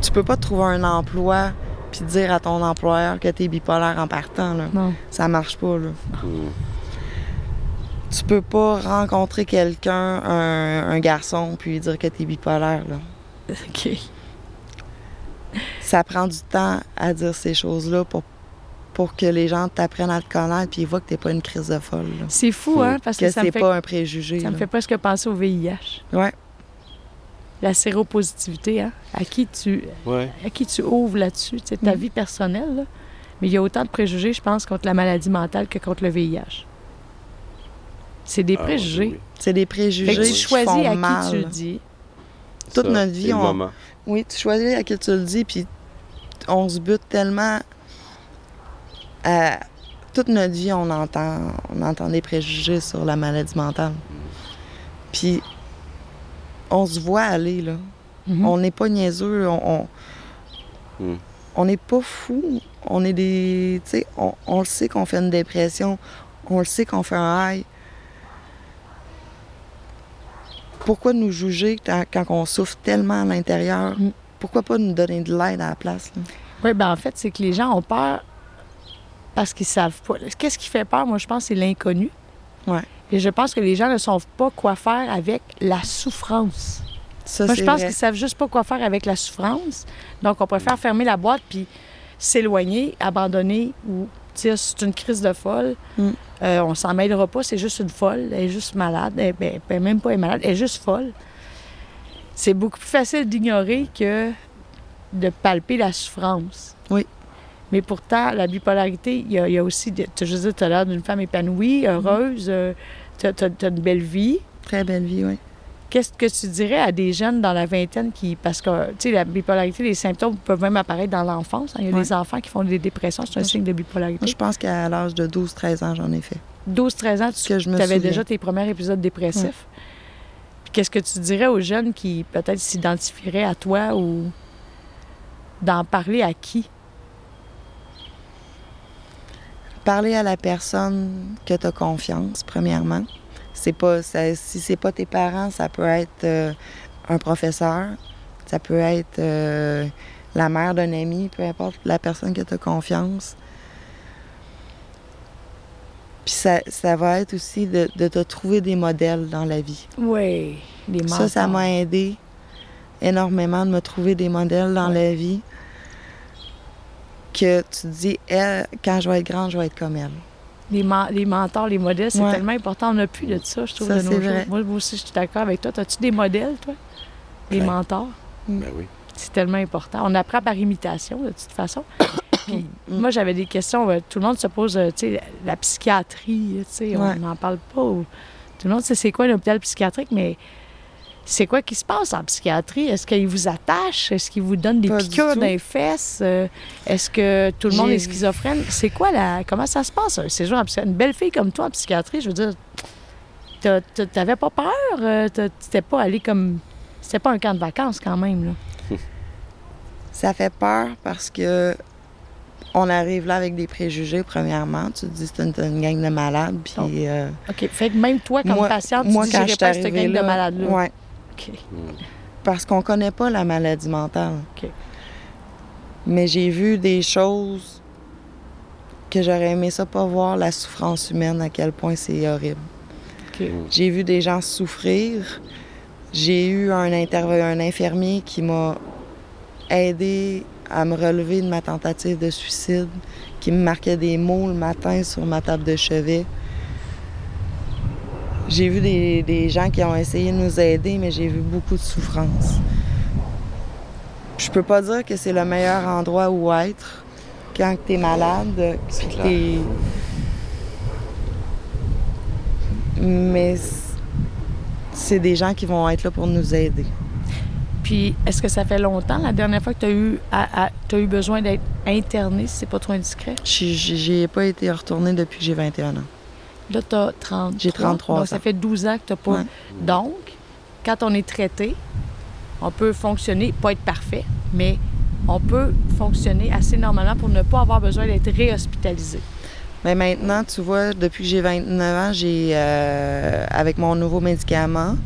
tu peux pas trouver un emploi puis dire à ton employeur que tu es bipolaire en partant là. Non. Ça marche pas là. Mm. Tu peux pas rencontrer quelqu'un, un, un garçon, puis lui dire que tu es bipolaire là. OK. Ça prend du temps à dire ces choses-là pour pour que les gens t'apprennent à te connaître puis ils voient que t'es pas une crise de folle. là. C'est fou, hein? Parce que, Que ça me c'est fait, pas un préjugé. ça me fait presque penser au VIH. Ouais. La séropositivité, hein? À qui tu, Ouais. à qui tu ouvres là-dessus, c'est ta Mm. vie personnelle. là. Mais il y a autant de préjugés, je pense, contre la maladie mentale que contre le VIH. C'est des Ah, préjugés. oui, oui. C'est des Fait préjugés que tu qui choisis font à qui tu le dis. Toute Ça, notre vie, le on-. Oui, tu choisis à qui tu le dis, puis on se bute tellement à... Toute notre vie, on entend, on entend des préjugés sur la maladie mentale. Puis on se voit aller, là. Mhm. On n'est pas niaiseux, on... on... Mm. on n'est pas fou. On est des... Tu sais, on, on le sait qu'on fait une dépression. On le sait qu'on fait un high. Pourquoi nous juger quand, on souffre tellement à l'intérieur? Mm. Pourquoi pas nous donner de l'aide à la place? là? Oui, ben en fait, c'est que les gens ont peur parce qu'ils savent pas. Qu'est-ce qui fait peur, moi, je pense, c'est l'inconnu. Ouais. Et je pense que les gens ne savent pas quoi faire avec la souffrance. Ça, Moi, je pense qu'ils savent juste pas quoi faire avec la souffrance. Donc, on préfère fermer la boîte puis s'éloigner, abandonner ou dire c'est une crise de folle. Mm. Euh, on s'en mêlera pas, c'est juste une folle. Elle est juste malade. Elle, ben, ben, même pas elle est malade, elle est juste folle. C'est beaucoup plus facile d'ignorer que de palper la souffrance. Oui. Mais pourtant, la bipolarité, il y a, il y a aussi, tu as l'air d'une femme épanouie, heureuse, euh, tu as, une belle vie. Très belle vie, oui. Qu'est-ce que tu dirais à des jeunes dans la vingtaine qui. Parce que, tu sais, la bipolarité, les symptômes peuvent même apparaître dans l'enfance. hein. Il y a Ouais. des enfants qui font des dépressions, c'est un Moi, signe de Moi, bipolarité. je pense qu'à l'âge de 12-13 ans, j'en ai fait. 12-13 ans, tu Que je me avais souviens. déjà tes premiers épisodes dépressifs. Puis Qu'est-ce que tu dirais aux jeunes qui peut-être s'identifieraient à toi ou d'en parler à qui? Parler à la personne que tu as confiance, premièrement. C'est pas, ça- si c'est pas tes parents, ça peut être euh, un professeur, ça peut être euh, la mère d'un ami, peu importe la personne que tu as confiance. Puis ça, ça va être aussi de, de te trouver des modèles dans la vie. Oui, mentors. Ça, ça m'a aidé énormément de me trouver des modèles dans la vie. Que tu te dis, elle, quand je vais être grande, je vais être comme elle. Les, les mentors, les modèles, c'est Ouais. tellement important. On n'a plus de ça, je trouve, Ça, de nos jours. Moi, moi aussi, je suis d'accord avec toi. As-tu des modèles, toi? Plein. mentors? Ben oui. C'est tellement important. On apprend par imitation, de toute façon. Puis, Mm. moi, j'avais des questions. euh, Tout le monde se pose, euh, tu sais, la psychiatrie, tu sais, on n'en parle pas. ou- Tout le monde sait c'est quoi un hôpital psychiatrique, mais c'est quoi qui se passe en psychiatrie? Est-ce qu'ils vous attachent? Est-ce qu'ils vous donnent des Pas piqûres dans les fesses? Euh, Est-ce que tout le monde est schizophrène? C'est quoi la... Comment ça se passe, un séjour en psychiatrie? Une belle fille comme toi en psychiatrie, je veux dire, t'avais pas peur? Euh, T'étais pas allé comme... C'était pas un camp de vacances quand même, là. Ça fait peur parce que on arrive là avec des préjugés, premièrement. Tu te dis, c'est une, une gang de malades. Puis, euh, OK. Fait que même toi, comme moi, patiente, tu moi, dis, quand je pas cette gang là, de malades-là. ouais, OK. Mm. parce qu'on connaît pas la maladie mentale. Mais j'ai vu des choses que j'aurais aimé ça pas voir, la souffrance humaine, à quel point c'est horrible. OK. J'ai vu des gens souffrir. J'ai eu un, un infirmier qui m'a aidé à me relever de ma tentative de suicide, qui me marquait des mots le matin sur ma table de chevet. J'ai vu des, des gens qui ont essayé de nous aider, mais j'ai vu beaucoup de souffrance. Je peux pas dire que c'est le meilleur endroit où être quand tu es malade. Puis t'es- Mais c'est des gens qui vont être là pour nous aider. Puis, est-ce que ça fait longtemps, la dernière fois que tu as eu, à- à- t'as eu besoin d'être interné, si c'est pas trop indiscret? J'y ai pas été retournée depuis que j'ai 21 ans. Là, tu as 30. J'ai 33 Donc, ça ans. fait 12 ans que tu n'as pas. Ouais. Donc, quand on est traité, on peut fonctionner, pas être parfait, mais on peut fonctionner assez normalement pour ne pas avoir besoin d'être réhospitalisé. Mais maintenant, tu vois, depuis que j'ai 29 ans, j'ai, euh, avec mon nouveau médicament,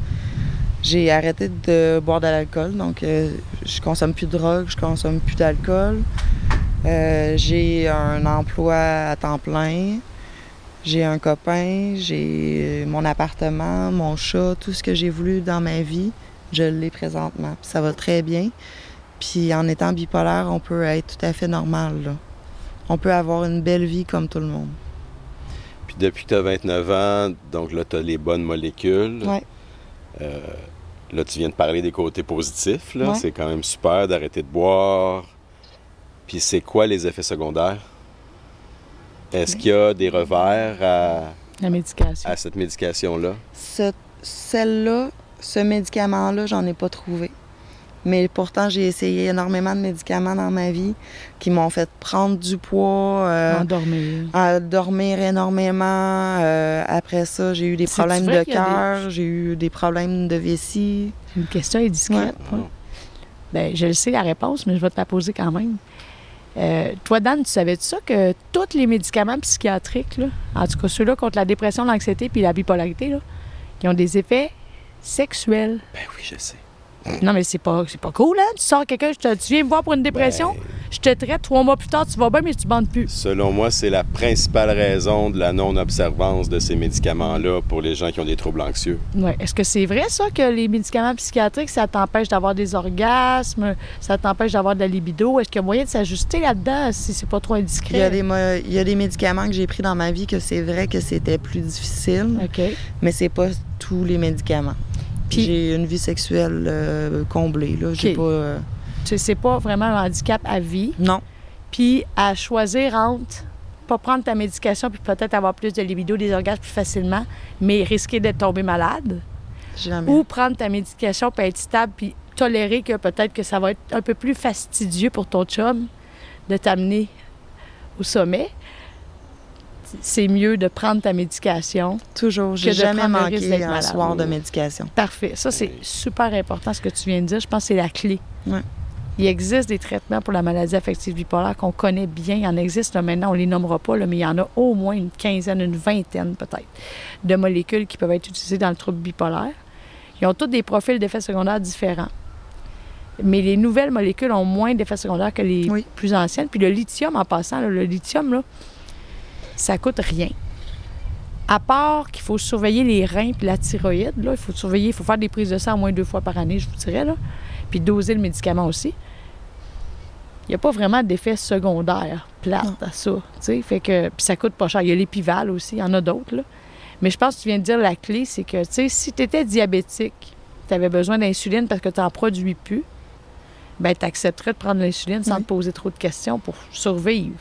j'ai arrêté de boire de l'alcool. Donc, euh, je consomme plus de drogue, je consomme plus d'alcool. Euh, j'ai un emploi à temps plein. J'ai un copain, j'ai mon appartement, mon chat, tout ce que j'ai voulu dans ma vie, je l'ai présentement. Puis ça va très bien. Puis en étant bipolaire, on peut être tout à fait normal. Là. On peut avoir une belle vie comme tout le monde. Puis depuis que tu as 29 ans, donc là, tu as les bonnes molécules. Ouais. Euh, là, tu viens de parler des côtés positifs. là. Ouais. C'est quand même super d'arrêter de boire. Puis c'est quoi les effets secondaires? Est-ce qu'il y a des revers à, La médication. à cette médication-là? Ce- Celle-là, ce médicament-là, j'en ai pas trouvé. Mais pourtant, j'ai essayé énormément de médicaments dans ma vie qui m'ont fait prendre du poids, euh, Endormir. à dormir énormément. Euh, après ça, j'ai eu des problèmes de des- cœur, j'ai eu des problèmes de vessie. Une question est discrète. Ouais. hein? Ben, je le sais la réponse, mais je vais te la poser quand même. Euh, toi, Dan, tu savais-tu ça que tous les médicaments psychiatriques, en tout cas ceux-là contre la dépression, l'anxiété puis la bipolarité, qui ont des effets sexuels? Ben oui, je sais. Non, mais c'est pas, c'est pas cool, hein? Tu sors quelqu'un, je te- tu viens me voir pour une dépression, Ben, je te traite, trois mois plus tard, tu vas bien, mais tu bandes plus. selon moi, c'est la principale raison de la non-observance de ces médicaments-là pour les gens qui ont des troubles anxieux. Ouais. Est-ce que c'est vrai, ça, que les médicaments psychiatriques, ça t'empêche d'avoir des orgasmes, ça t'empêche d'avoir de la libido? Est-ce qu'il y a moyen de s'ajuster là-dedans si c'est pas trop indiscret? Il y, a des, mo- il y a des médicaments que j'ai pris dans ma vie que c'est vrai que c'était plus difficile, OK. mais c'est pas tous les médicaments. Puis- J'ai une vie sexuelle euh, comblée. Là. J'ai OK. pas. euh, Tu sais, c'est pas vraiment un handicap à vie. Non. puis à choisir entre pas prendre ta médication puis peut-être avoir plus de libido, des orgasmes plus facilement, mais risquer d'être tombé malade, Jamais. ou prendre ta médication puis être stable puis tolérer que peut-être que ça va être un peu plus fastidieux pour ton chum de t'amener au sommet. C'est mieux de prendre ta médication. Toujours. que J'ai de jamais prendre le risque manqué d'être un malade. soir de médication. Parfait. Ça, c'est super important ce que tu viens de dire. Je pense que c'est la clé. Il existe des traitements pour la maladie affective bipolaire qu'on connaît bien. Il en existe là, maintenant, on les nommera pas, là, mais il y en a au moins une quinzaine, une vingtaine peut-être, de molécules qui peuvent être utilisées dans le trouble bipolaire. Ils ont tous des profils d'effets secondaires différents. Mais les nouvelles molécules ont moins d'effets secondaires que les Oui. plus anciennes. Puis le lithium, en passant, là, le lithium, là, ça coûte rien. À part qu'il faut surveiller les reins puis la thyroïde, là, il faut surveiller, il faut faire des prises de sang au moins deux fois par année, je vous dirais, là. Puis doser le médicament aussi. Il n'y a pas vraiment d'effet secondaire plate Non. à ça. Fait que, puis ça coûte pas cher. Il y a l'épival aussi, il y en a d'autres, là. Mais je pense que tu viens de dire la clé, c'est que, si tu étais diabétique, tu avais besoin d'insuline parce que tu n'en produis plus, ben tu accepterais de prendre l'insuline sans Oui. te poser trop de questions pour survivre.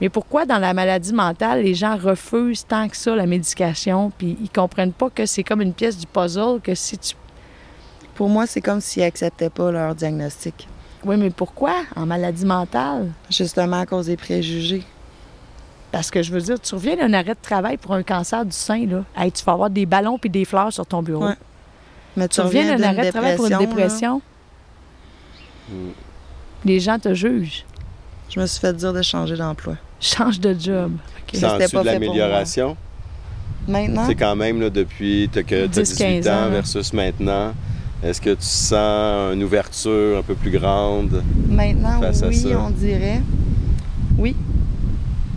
Mais pourquoi dans la maladie mentale, les gens refusent tant que ça la médication, puis ils comprennent pas que c'est comme une pièce du puzzle, que si tu... Pour moi, c'est comme s'ils acceptaient pas leur diagnostic. Oui, mais pourquoi? En maladie mentale? Justement à cause des préjugés. Parce que je veux dire, tu reviens d'un arrêt de travail pour un cancer du sein, là. Hey, tu vas avoir des ballons puis des fleurs sur ton bureau. Ouais. Mais Tu reviens d'un arrêt de travail pour une dépression, Mm. les gens te jugent. je me suis fait dire de changer d'emploi. Change de job. OK. Ça- pas de l'amélioration? Maintenant, C'est quand même là, depuis t'as que 10-15 18 ans, versus maintenant. Est-ce que tu sens une ouverture un peu plus grande? maintenant face à oui, ça? on dirait. Oui.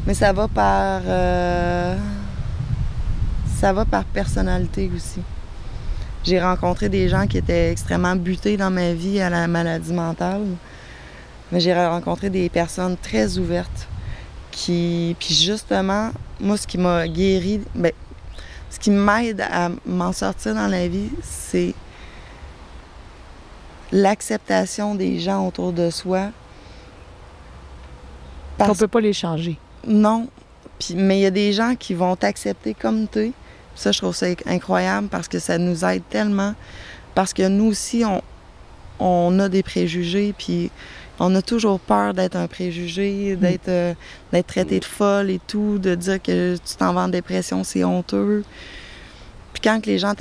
Mais ça va par. euh, Ça va par personnalité aussi. J'ai rencontré des gens qui étaient extrêmement butés dans ma vie à la maladie mentale. Mais j'ai rencontré des personnes très ouvertes qui. Puis justement, moi, ce qui m'a guéri, ben, ce qui m'aide à m'en sortir dans la vie, c'est l'acceptation des gens autour de soi. On Parce peut pas les changer. non. Puis, mais il y a des gens qui vont t'accepter comme tu es. Ça, je trouve ça incroyable parce que ça nous aide tellement. Parce que nous aussi, on, on a des préjugés, puis on a toujours peur d'être un préjugé, d'être euh, d'être traité de folle et tout, de dire que tu t'en vas en dépression, c'est honteux. Puis quand que les gens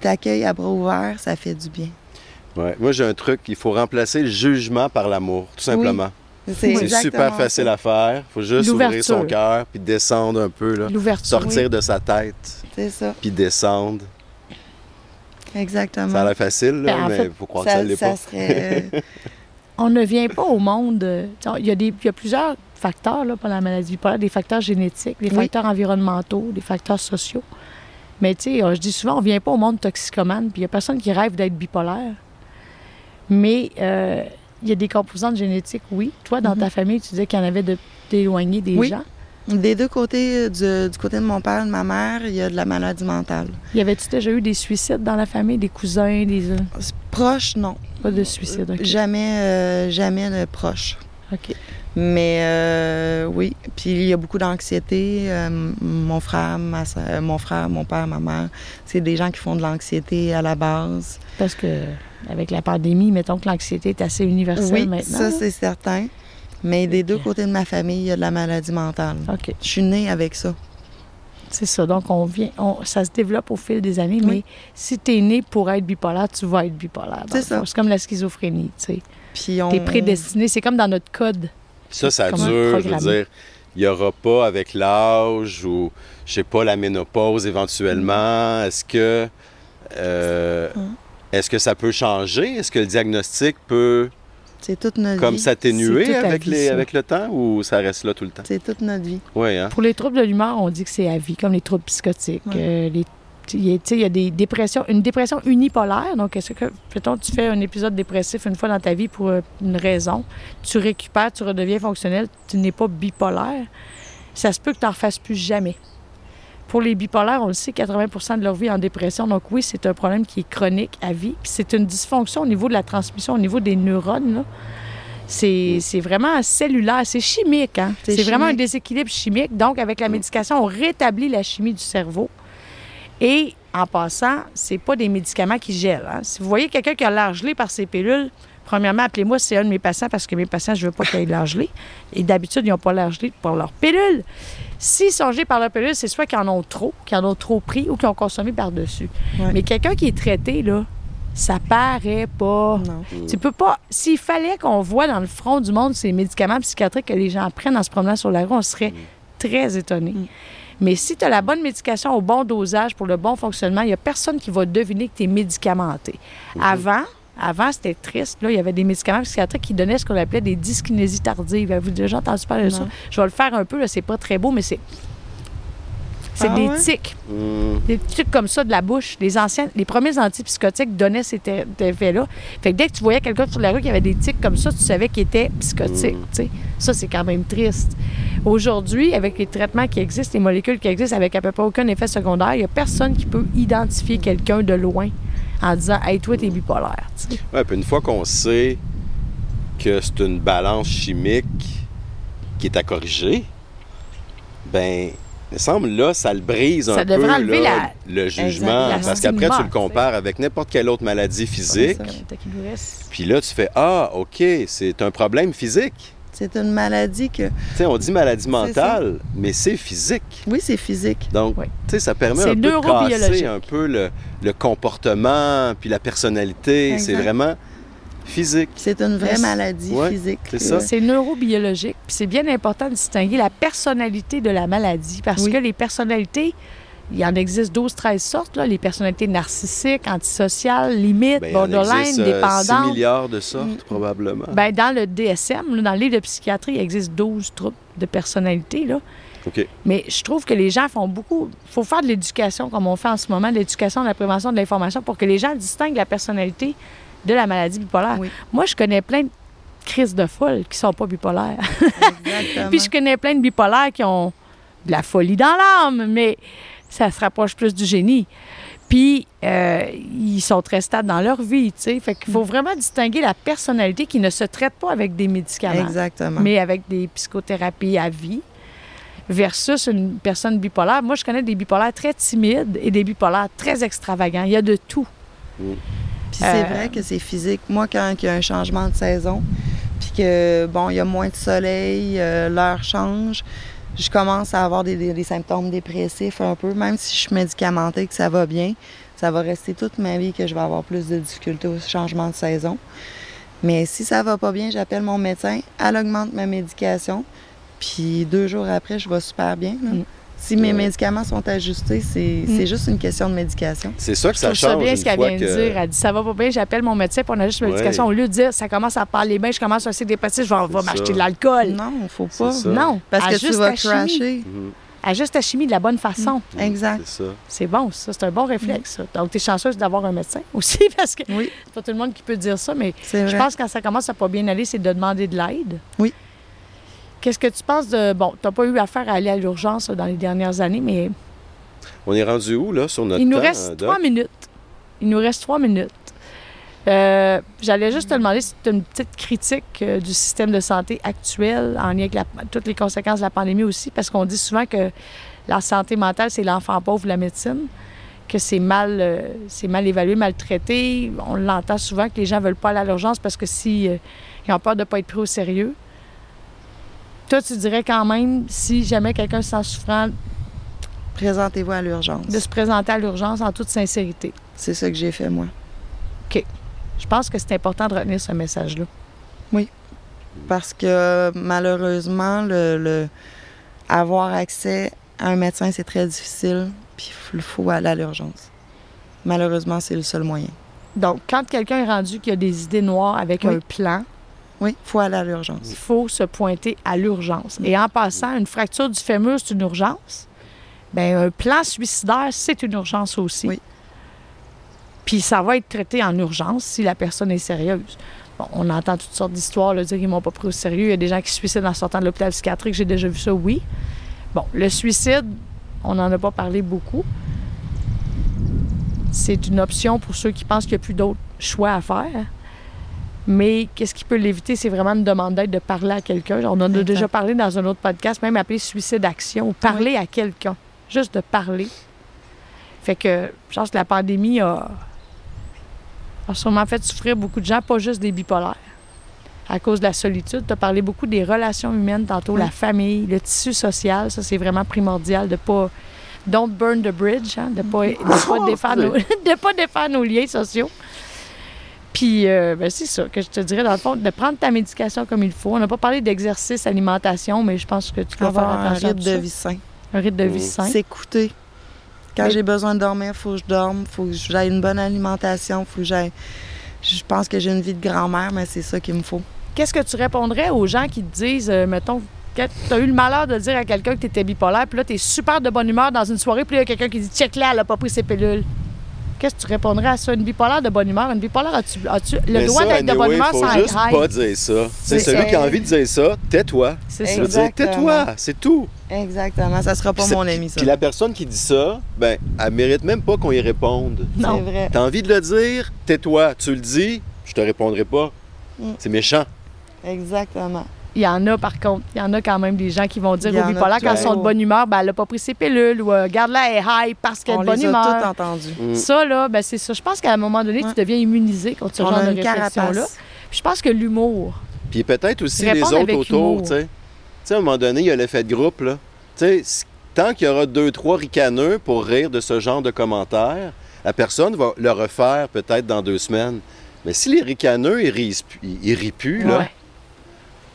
t'accueillent à bras ouverts, ça fait du bien. Ouais. Moi, j'ai un truc, il faut remplacer le jugement par l'amour, tout simplement. C'est exactement super facile ça. à faire. Il faut juste ouvrir son cœur, puis descendre un peu, là. L'ouverture. sortir de sa tête, C'est ça, puis descendre. exactement. Ça a l'air facile, là, Ben, en mais il faut croire que ça ça, ne l'est ça pas. serait... On ne vient pas au monde. euh, Il y, a des, il y a plusieurs facteurs là, pour la maladie bipolaire, des facteurs génétiques, des Oui. facteurs environnementaux, des facteurs sociaux. Mais tu sais, euh, je dis souvent, on ne vient pas au monde toxicomane, puis il n'y a personne qui rêve d'être bipolaire. Mais euh, il y a des composantes génétiques, oui. Toi, dans Mhm. ta famille, tu disais qu'il y en avait de d'éloignés des Oui. gens. Des deux côtés, du, du côté de mon père et de ma mère, il y a de la maladie mentale. Y avait-tu déjà eu des suicides dans la famille, des cousins, des... euh, Proche, non. Pas de suicide, OK. Jamais, euh, jamais de proche. OK. Mais euh, oui, puis il y a beaucoup d'anxiété. Euh, mon frère, ma euh, mon frère, mon père, ma mère, c'est des gens qui font de l'anxiété à la base. Parce que avec la pandémie, mettons que l'anxiété est assez universelle oui, maintenant. ça c'est certain. Mais des deux côtés de ma famille, il y a de la maladie mentale. OK. Je suis née avec ça. C'est ça. Donc, on vient, on- ça se développe au fil des années, Oui. mais si tu es né pour être bipolaire, tu vas être bipolaire. dans C'est ça. C'est comme la schizophrénie, tu sais. Puis on... Tu es prédestiné. C'est comme dans notre code. Ça, ça dure, je veux dire. Il n'y aura pas avec l'âge ou, je sais pas, la ménopause éventuellement. Est-ce que, euh, Hum. est-ce que ça peut changer? Est-ce que le diagnostic peut C'est toute notre comme vie. s'atténuer toute la avec, vie, les, ça. avec le temps ou ça reste là tout le temps? C'est toute notre vie. Oui, hein? Pour les troubles de l'humeur, on dit que c'est à vie, comme les troubles psychotiques. Ouais. Euh, les- il y a- tu sais, il y a des dépressions, une dépression unipolaire. Donc, est-ce que, mettons, tu fais un épisode dépressif une fois dans ta vie pour euh, une raison, tu récupères, tu redeviens fonctionnel, tu n'es pas bipolaire, ça se peut que tu n'en refasses plus jamais. Pour les bipolaires, on le sait, 80% de leur vie est en dépression. Donc, oui, c'est un problème qui est chronique à vie. Puis c'est une dysfonction au niveau de la transmission, au niveau des neurones. C'est c'est vraiment cellulaire, c'est chimique. Hein? C'est vraiment un déséquilibre chimique. Donc, avec la médication, on rétablit la chimie du cerveau. Et en passant, c'est pas des médicaments qui gèlent. hein. Si vous voyez quelqu'un qui a l'air gelé par ses pilules, premièrement, appelez-moi si c'est un de mes patients parce que mes patients, je veux pas qu'ils aient l'air gelé. Et d'habitude, ils n'ont pas l'air par leur pilule. S'ils sont gelés par leur pilule, c'est soit qu'ils en ont trop, qu'ils en ont trop pris ou qu'ils ont consommé par-dessus. Ouais. Mais quelqu'un qui est traité, là, ça paraît pas. Non. Tu peux pas. S'il fallait qu'on voit dans le front du monde ces médicaments psychiatriques que les gens prennent en se promenant sur la rue, on serait très étonné. Mm. Mais si tu as la bonne médication au bon dosage pour le bon fonctionnement, il n'y a personne qui va deviner que tu es médicamenté. Avant, avant c'était triste. Là, il y avait des médicaments psychiatriques qui donnaient ce qu'on appelait des dyskinésies tardives. Avez-vous déjà entendu parler de ça? Je vais le faire un peu. Là, c'est pas très beau, mais c'est. C'est Ah des ouais? tics Hmm. des trucs comme ça de la bouche. Les anciens, les premiers antipsychotiques donnaient cet e- cet effet-là. Fait que dès que tu voyais quelqu'un sur la rue qui avait des tics comme ça, tu savais qu'il était psychotique. Mm. sais. Ça, c'est quand même triste. Aujourd'hui, avec les traitements qui existent, les molécules qui existent, avec à peu près aucun effet secondaire, il n'y a personne qui peut identifier quelqu'un de loin en disant Hey, toi, t'es bipolaire. Ouais, puis une fois qu'on sait que c'est une balance chimique qui est à corriger, ben, il me semble là, ça le brise Ça un devrait peu enlever là, le jugement. parce qu'après, tu le compares avec n'importe quelle autre maladie physique. ça. Puis là, tu fais Ah, OK, c'est un problème physique. C'est une maladie que. Tu sais, on dit maladie mentale, mais c'est physique. Oui, c'est physique. Donc, Oui. tu sais, ça permet C'est un peu de neurobiologique. casser un peu le, le comportement, puis la personnalité. C'est vraiment physique. C'est une vraie maladie Ouais, physique. c'est ça. C'est neurobiologique. Puis c'est bien important de distinguer la personnalité de la maladie parce Oui. que les personnalités, il y en existe 12-13 sortes. Là. Les personnalités narcissiques, antisociales, limites, Ben, il en borderline, existe, euh, 6 dépendantes. milliards de sortes, Mm. probablement. Ben, dans le DSM, là, dans le livre de psychiatrie, il existe 12 troubles de personnalité. Là. OK. Mais je trouve que les gens font beaucoup. Il faut faire de l'éducation comme on fait en ce moment, de l'éducation, de la prévention, de l'information pour que les gens distinguent la personnalité de la maladie bipolaire. Oui. Moi, je connais plein de crises de folle qui sont pas bipolaires. Exactement. Puis je connais plein de bipolaires qui ont de la folie dans l'âme, mais ça se rapproche plus du génie. Puis euh, ils sont très stables dans leur vie, tu sais. Fait qu'il faut vraiment distinguer la personnalité qui ne se traite pas avec des médicaments, Exactement. mais avec des psychothérapies à vie versus une personne bipolaire. Moi, je connais des bipolaires très timides et des bipolaires très extravagants. Il y a de tout. Puis c'est Euh, vrai que c'est physique. Moi, quand il y a un changement de saison, puis que, bon, il y a moins de soleil, euh, l'heure change, je commence à avoir des, symptômes dépressifs un peu. Même si je suis médicamentée, que ça va bien, ça va rester toute ma vie que je vais avoir plus de difficultés au changement de saison. Mais si ça va pas bien, j'appelle mon médecin, elle augmente ma médication, puis deux jours après, je vais super bien. Mm. Si mes Ouais. médicaments sont ajustés, c'est Mm. c'est juste une question de médication. C'est ça que Je ça ça change bien une ce qu'elle vient de que... dire. Elle dit ça va pas bien, j'appelle mon médecin pour on ajuste la Ouais. médication. Au lieu de dire ça commence à parler bien, je commence à essayer des petits, je vais, m'acheter de l'alcool. Non, faut pas. Non, Parce que tu vas crasher. Ajuste ta chimie de la bonne façon. Mhm. Exact. C'est bon, ça. C'est un bon réflexe, ça. Donc, tu es chanceuse d'avoir un médecin aussi, parce que Oui, c'est pas tout le monde qui peut dire ça, mais je pense que quand ça commence à pas bien aller, c'est de demander de l'aide. Oui. Qu'est-ce que tu penses de. Bon, tu n'as pas eu affaire à aller à l'urgence dans les dernières années, mais On est rendu où, là, sur notre il nous temps, reste Doc? trois minutes. Il nous reste trois minutes. Euh, J'allais juste te demander si tu as une petite critique euh, du système de santé actuel en lien avec la- toutes les conséquences de la pandémie aussi, parce qu'on dit souvent que la santé mentale, c'est l'enfant pauvre de la médecine, que c'est mal, euh, c'est mal évalué, mal traité. On l'entend souvent que les gens veulent pas aller à l'urgence parce que si euh, ont peur de ne pas être pris au sérieux. Toi, tu dirais quand même, si jamais quelqu'un se sent souffrant, Présentez-vous à l'urgence. de se présenter à l'urgence en toute sincérité. C'est ça que j'ai fait, moi. Je pense que c'est important de retenir ce message-là. Parce que malheureusement, le, le- avoir accès à un médecin, c'est très difficile. Puis il faut aller à l'urgence. Malheureusement, c'est le seul moyen. Donc, quand quelqu'un est rendu qu'il a des idées noires avec Oui. un plan, Oui, il faut aller à l'urgence. il faut se pointer à l'urgence. Et en passant, une fracture du fémur, c'est une urgence. Bien, un plan suicidaire, c'est une urgence aussi. Oui. Puis ça va être traité en urgence si la personne est sérieuse. Bon, on entend toutes sortes d'histoires, là, dire qu'ils m'ont pas pris au sérieux. Il y a des gens qui se suicident en sortant de l'hôpital psychiatrique. J'ai déjà vu ça, oui. Bon, le suicide, on n'en a pas parlé beaucoup. C'est une option pour ceux qui pensent qu'il n'y a plus d'autres choix à faire. Mais qu'est-ce qui peut l'éviter? C'est vraiment une demande d'aide de parler à quelqu'un. On en a déjà parlé dans un autre podcast, même appelé suicide action, ou parler à quelqu'un. Juste de parler. Fait que je pense que la pandémie a, a sûrement fait souffrir beaucoup de gens, pas juste des bipolaires. À cause de la solitude, tu as parlé beaucoup des relations humaines, tantôt Oui. la famille, le tissu social, ça c'est vraiment primordial de pas don't burn the bridge, hein, de pas, de pas défaire nos, de pas défaire nos liens sociaux. Puis, euh, ben, c'est ça que je te dirais, dans le fond, de prendre ta médication comme il faut. On n'a pas parlé d'exercice, alimentation, mais je pense que tu dois faire Avoir un attention à rythme de vie sain. Un rythme de vie Mm. sain. S'écouter. Quand Oui. j'ai besoin de dormir, il faut que je dorme, il faut que j'aille une bonne alimentation, faut que j'aille. Je pense que j'ai une vie de grand-mère, mais c'est ça qu'il me faut. Qu'est-ce que tu répondrais aux gens qui te disent, euh, mettons, que tu as eu le malheur de dire à quelqu'un que tu étais bipolaire, puis là, tu es super de bonne humeur dans une soirée, puis là, il y a quelqu'un qui dit Check-la, elle n'a pas pris ses pilules. Qu'est-ce que tu répondrais à ça? Une bipolaire de bonne humeur? Une bipolaire, as-tu, as-tu le droit d'être de bonne humeur faut sans juste être pas dire ça. C'est celui qui a envie de dire ça, tais-toi. C'est Je ça. veux dire, tais-toi, c'est tout. Exactement. Ça sera pas mon ami, ça. Puis la personne qui dit ça, ben, elle mérite même pas qu'on y réponde. Non. C'est vrai. T'as envie de le dire, tais-toi. Tu le dis, je te répondrai pas. Mm. C'est méchant. Exactement. Il y en a, par contre. Il y en a quand même des gens qui vont dire Il y aux en a bipolaires, quand ils sont de bonne humeur, ben, elle n'a pas pris ses pilules, ou euh, garde-la, elle est high parce qu'elle est On de bonne les a humeur. tous entendus. Mm. Ça, là, ben, c'est ça. Je pense qu'à un moment donné, Ouais. tu deviens immunisé contre ce On genre a de réflexion-là. Puis je pense que l'humour, Puis peut-être aussi les autres autour, tu sais. Tu sais, à un moment donné, il y a l'effet de groupe, là. Tu sais, tant qu'il y aura deux, trois ricaneux pour rire de ce genre de commentaires, la personne va le refaire peut-être dans deux semaines. Mais si les ricaneux, ils rient, ils, ils rient plus, là, ouais,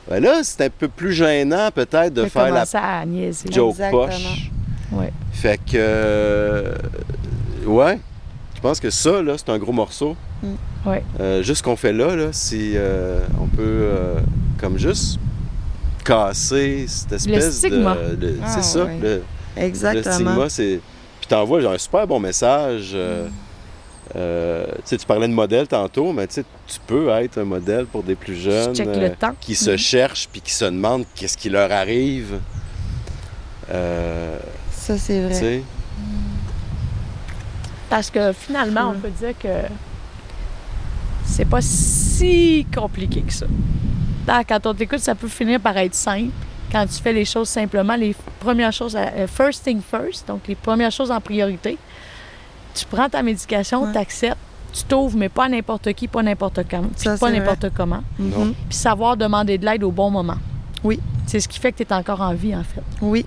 ben là, c'est un peu plus gênant peut-être de faire la commencer à niaiser. joke Exactement. poche. Ouais. Fait que, euh, ouais, je pense que ça, là, c'est un gros morceau. Mm. Ouais. Euh, juste ce qu'on fait là, là si euh, on peut, euh, comme juste casser cette espèce stigma. de... le- Ah, c'est ça, ouais. le, le Exactement. stigma, c'est... Puis t'envoies genre, un super bon message. euh, euh, tu parlais de modèle tantôt, mais tu peux être un modèle pour des plus jeunes euh, qui se cherchent puis qui se demandent qu'est-ce qui leur arrive. Euh, Ça, c'est vrai. Parce que finalement, on peut dire que c'est pas si compliqué que ça. Quand on t'écoute, ça peut finir par être simple. Quand tu fais les choses simplement, les premières choses, euh, first thing first, donc les premières choses en priorité, tu prends ta médication, Ouais. tu acceptes, tu t'ouvres, mais pas à n'importe qui, pas n'importe quand, Ça, pas n'importe comment. Mhm. Puis savoir demander de l'aide au bon moment. Oui. C'est ce qui fait que tu es encore en vie, en fait. Oui.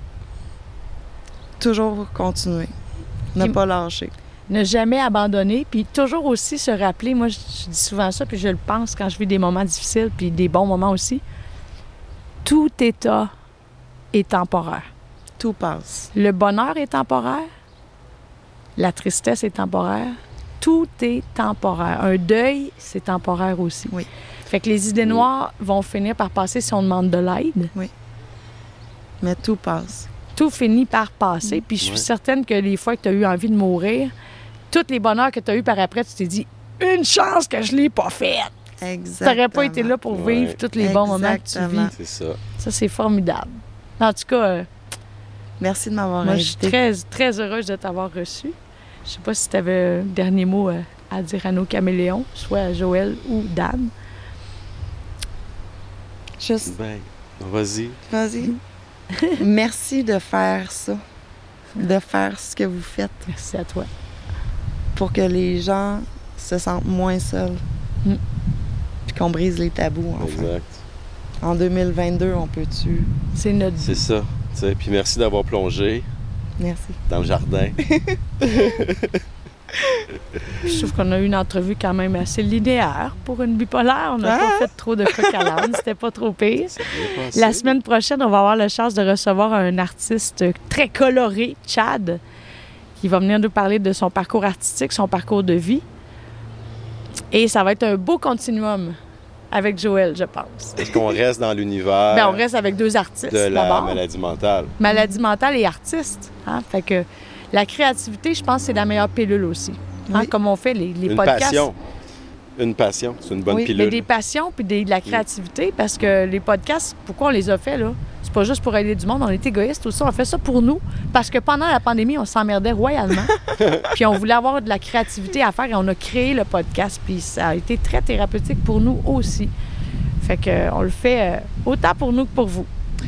Toujours continuer. Ne Puis- pas lâcher. ne jamais abandonner, puis toujours aussi se rappeler, moi je, je dis souvent ça, puis je le pense quand je vis des moments difficiles, puis des bons moments aussi, tout état est temporaire. Tout passe. Le bonheur est temporaire, la tristesse est temporaire, tout est temporaire. Un deuil, c'est temporaire aussi. Oui. Fait que les idées Oui. noires vont finir par passer si on demande de l'aide. Mais tout passe. Tout finit par passer, puis je suis certaine que les fois que tu as eu envie de mourir, tous les bonheurs que tu as eu par après, tu t'es dit une chance que je l'ai pas fait. Exactement. T'aurais pas été là pour Ouais. vivre tous les bons moments que tu Exactement. vis. c'est ça. Ça, c'est formidable. En tout cas, euh, Merci de m'avoir moi, je suis invité. très, très heureuse de t'avoir reçu. Je sais pas si tu avais un dernier mot euh, à dire à nos caméléons, soit à Joël ou Dan. Juste, Ben, vas-y. vas-y. Merci de faire ça. De faire ce que vous faites Merci à toi. pour que les gens se sentent moins seuls. Mm. Puis qu'on brise les tabous, enfin. Exact. En 2022, on peut-tu... C'est notre C'est ça. Puis merci d'avoir plongé Merci. dans le jardin. Je trouve qu'on a eu une entrevue quand même assez linéaire pour une bipolaire. On n'a pas Ah! fait trop de coq à l'âne. C'était pas trop pire. La semaine prochaine, on va avoir la chance de recevoir un artiste très coloré, Chad, qui va venir nous parler de son parcours artistique, son parcours de vie. Et ça va être un beau continuum avec Joël, je pense. Est-ce qu'on reste dans l'univers Ben, on reste avec deux artistes de la maladie mentale? Maladie mentale et artiste. hein. Fait que la créativité, je pense, c'est la meilleure pilule aussi. Hein, Oui. Comme on fait les, les Une podcasts. passion. Une passion. C'est une bonne Oui, Mais pilule. des passions puis des- de la créativité, parce que les podcasts, pourquoi on les a fait, là? C'est pas juste pour aider du monde, on est égoïste aussi. On fait ça pour nous parce que pendant la pandémie, on s'emmerdait royalement. puis on voulait avoir de la créativité à faire et on a créé le podcast. Puis ça a été très thérapeutique pour nous aussi. Fait que on le fait euh, autant pour nous que pour vous.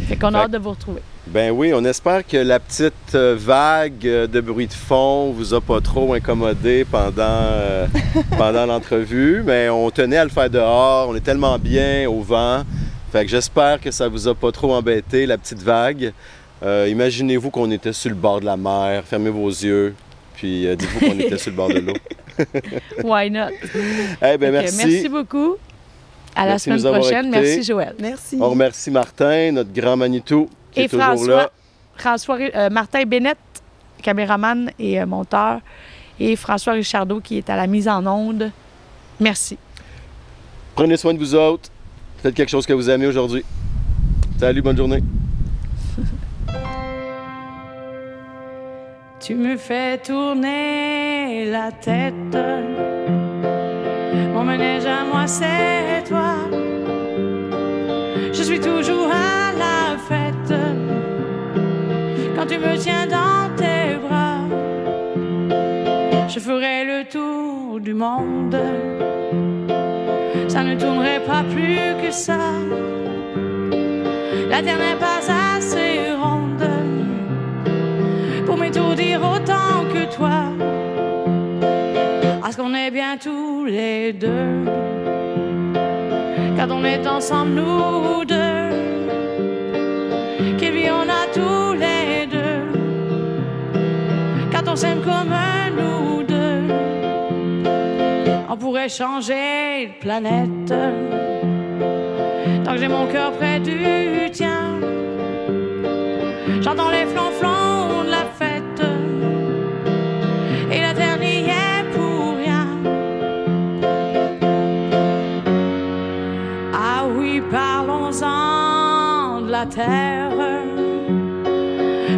Fait qu'on a Fait- hâte de vous retrouver. Ben oui, on espère que la petite euh, vague euh, de bruit de fond vous a pas trop incommodé pendant, euh, pendant l'entrevue, mais on tenait à le faire dehors, on est tellement bien au vent. Fait que j'espère que ça vous a pas trop embêté, la petite vague. Euh, Imaginez-vous qu'on était sur le bord de la mer, fermez vos yeux, puis euh, dites-vous qu'on était sur le bord de l'eau. Why not? Eh ben merci. merci beaucoup. À la Merci semaine prochaine. Merci, Joël. Merci. On remercie Martin, notre grand Manitou, qui Et est toujours François. là. François, euh, Martin Bennett, caméraman et euh, monteur, et François Richardot qui est à la mise en onde. Merci. Prenez soin de vous autres. Faites quelque chose que vous aimez aujourd'hui. Salut, bonne journée. Tu me fais tourner la tête. Mon manège à moi, c'est toi. Je suis toujours à la fête. Quand tu me tiens dans tes bras, je ferai le tour du monde. Ne tournerait pas plus que ça. La terre n'est pas assez ronde pour m'étourdir autant que toi. Parce qu'on est bien tous les deux. Quand on est ensemble, nous deux. Quelle vie on a tous les deux. Quand on s'aime comme deux. On pourrait changer de planète. Tant que j'ai mon cœur près du tien. J'entends les flonflons de la fête et la terre n'y est pour rien. Ah oui, parlons-en de la terre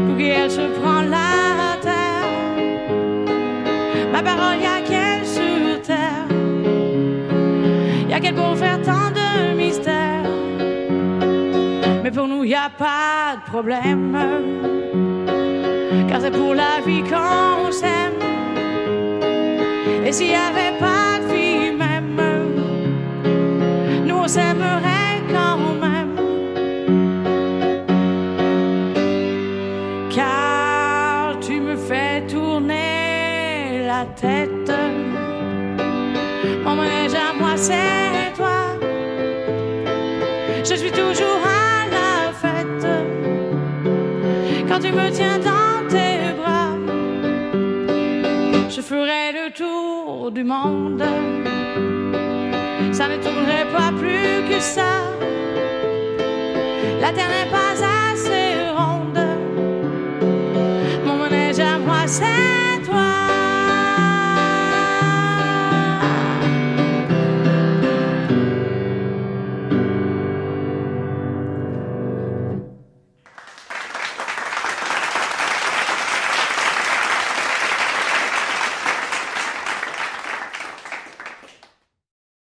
pour qui elle se prend tant de mystères. Mais pour nous, y a pas de problème. Car c'est pour la vie qu'on s'aime. Et s'il y avait pas de vie même, nous on s'aimerait quand même. me tiens dans tes bras. Je ferai le tour du monde. Ça ne tournerait pas plus que ça. La terre n'est pas assez ronde. Mon ménage à moi, c'est.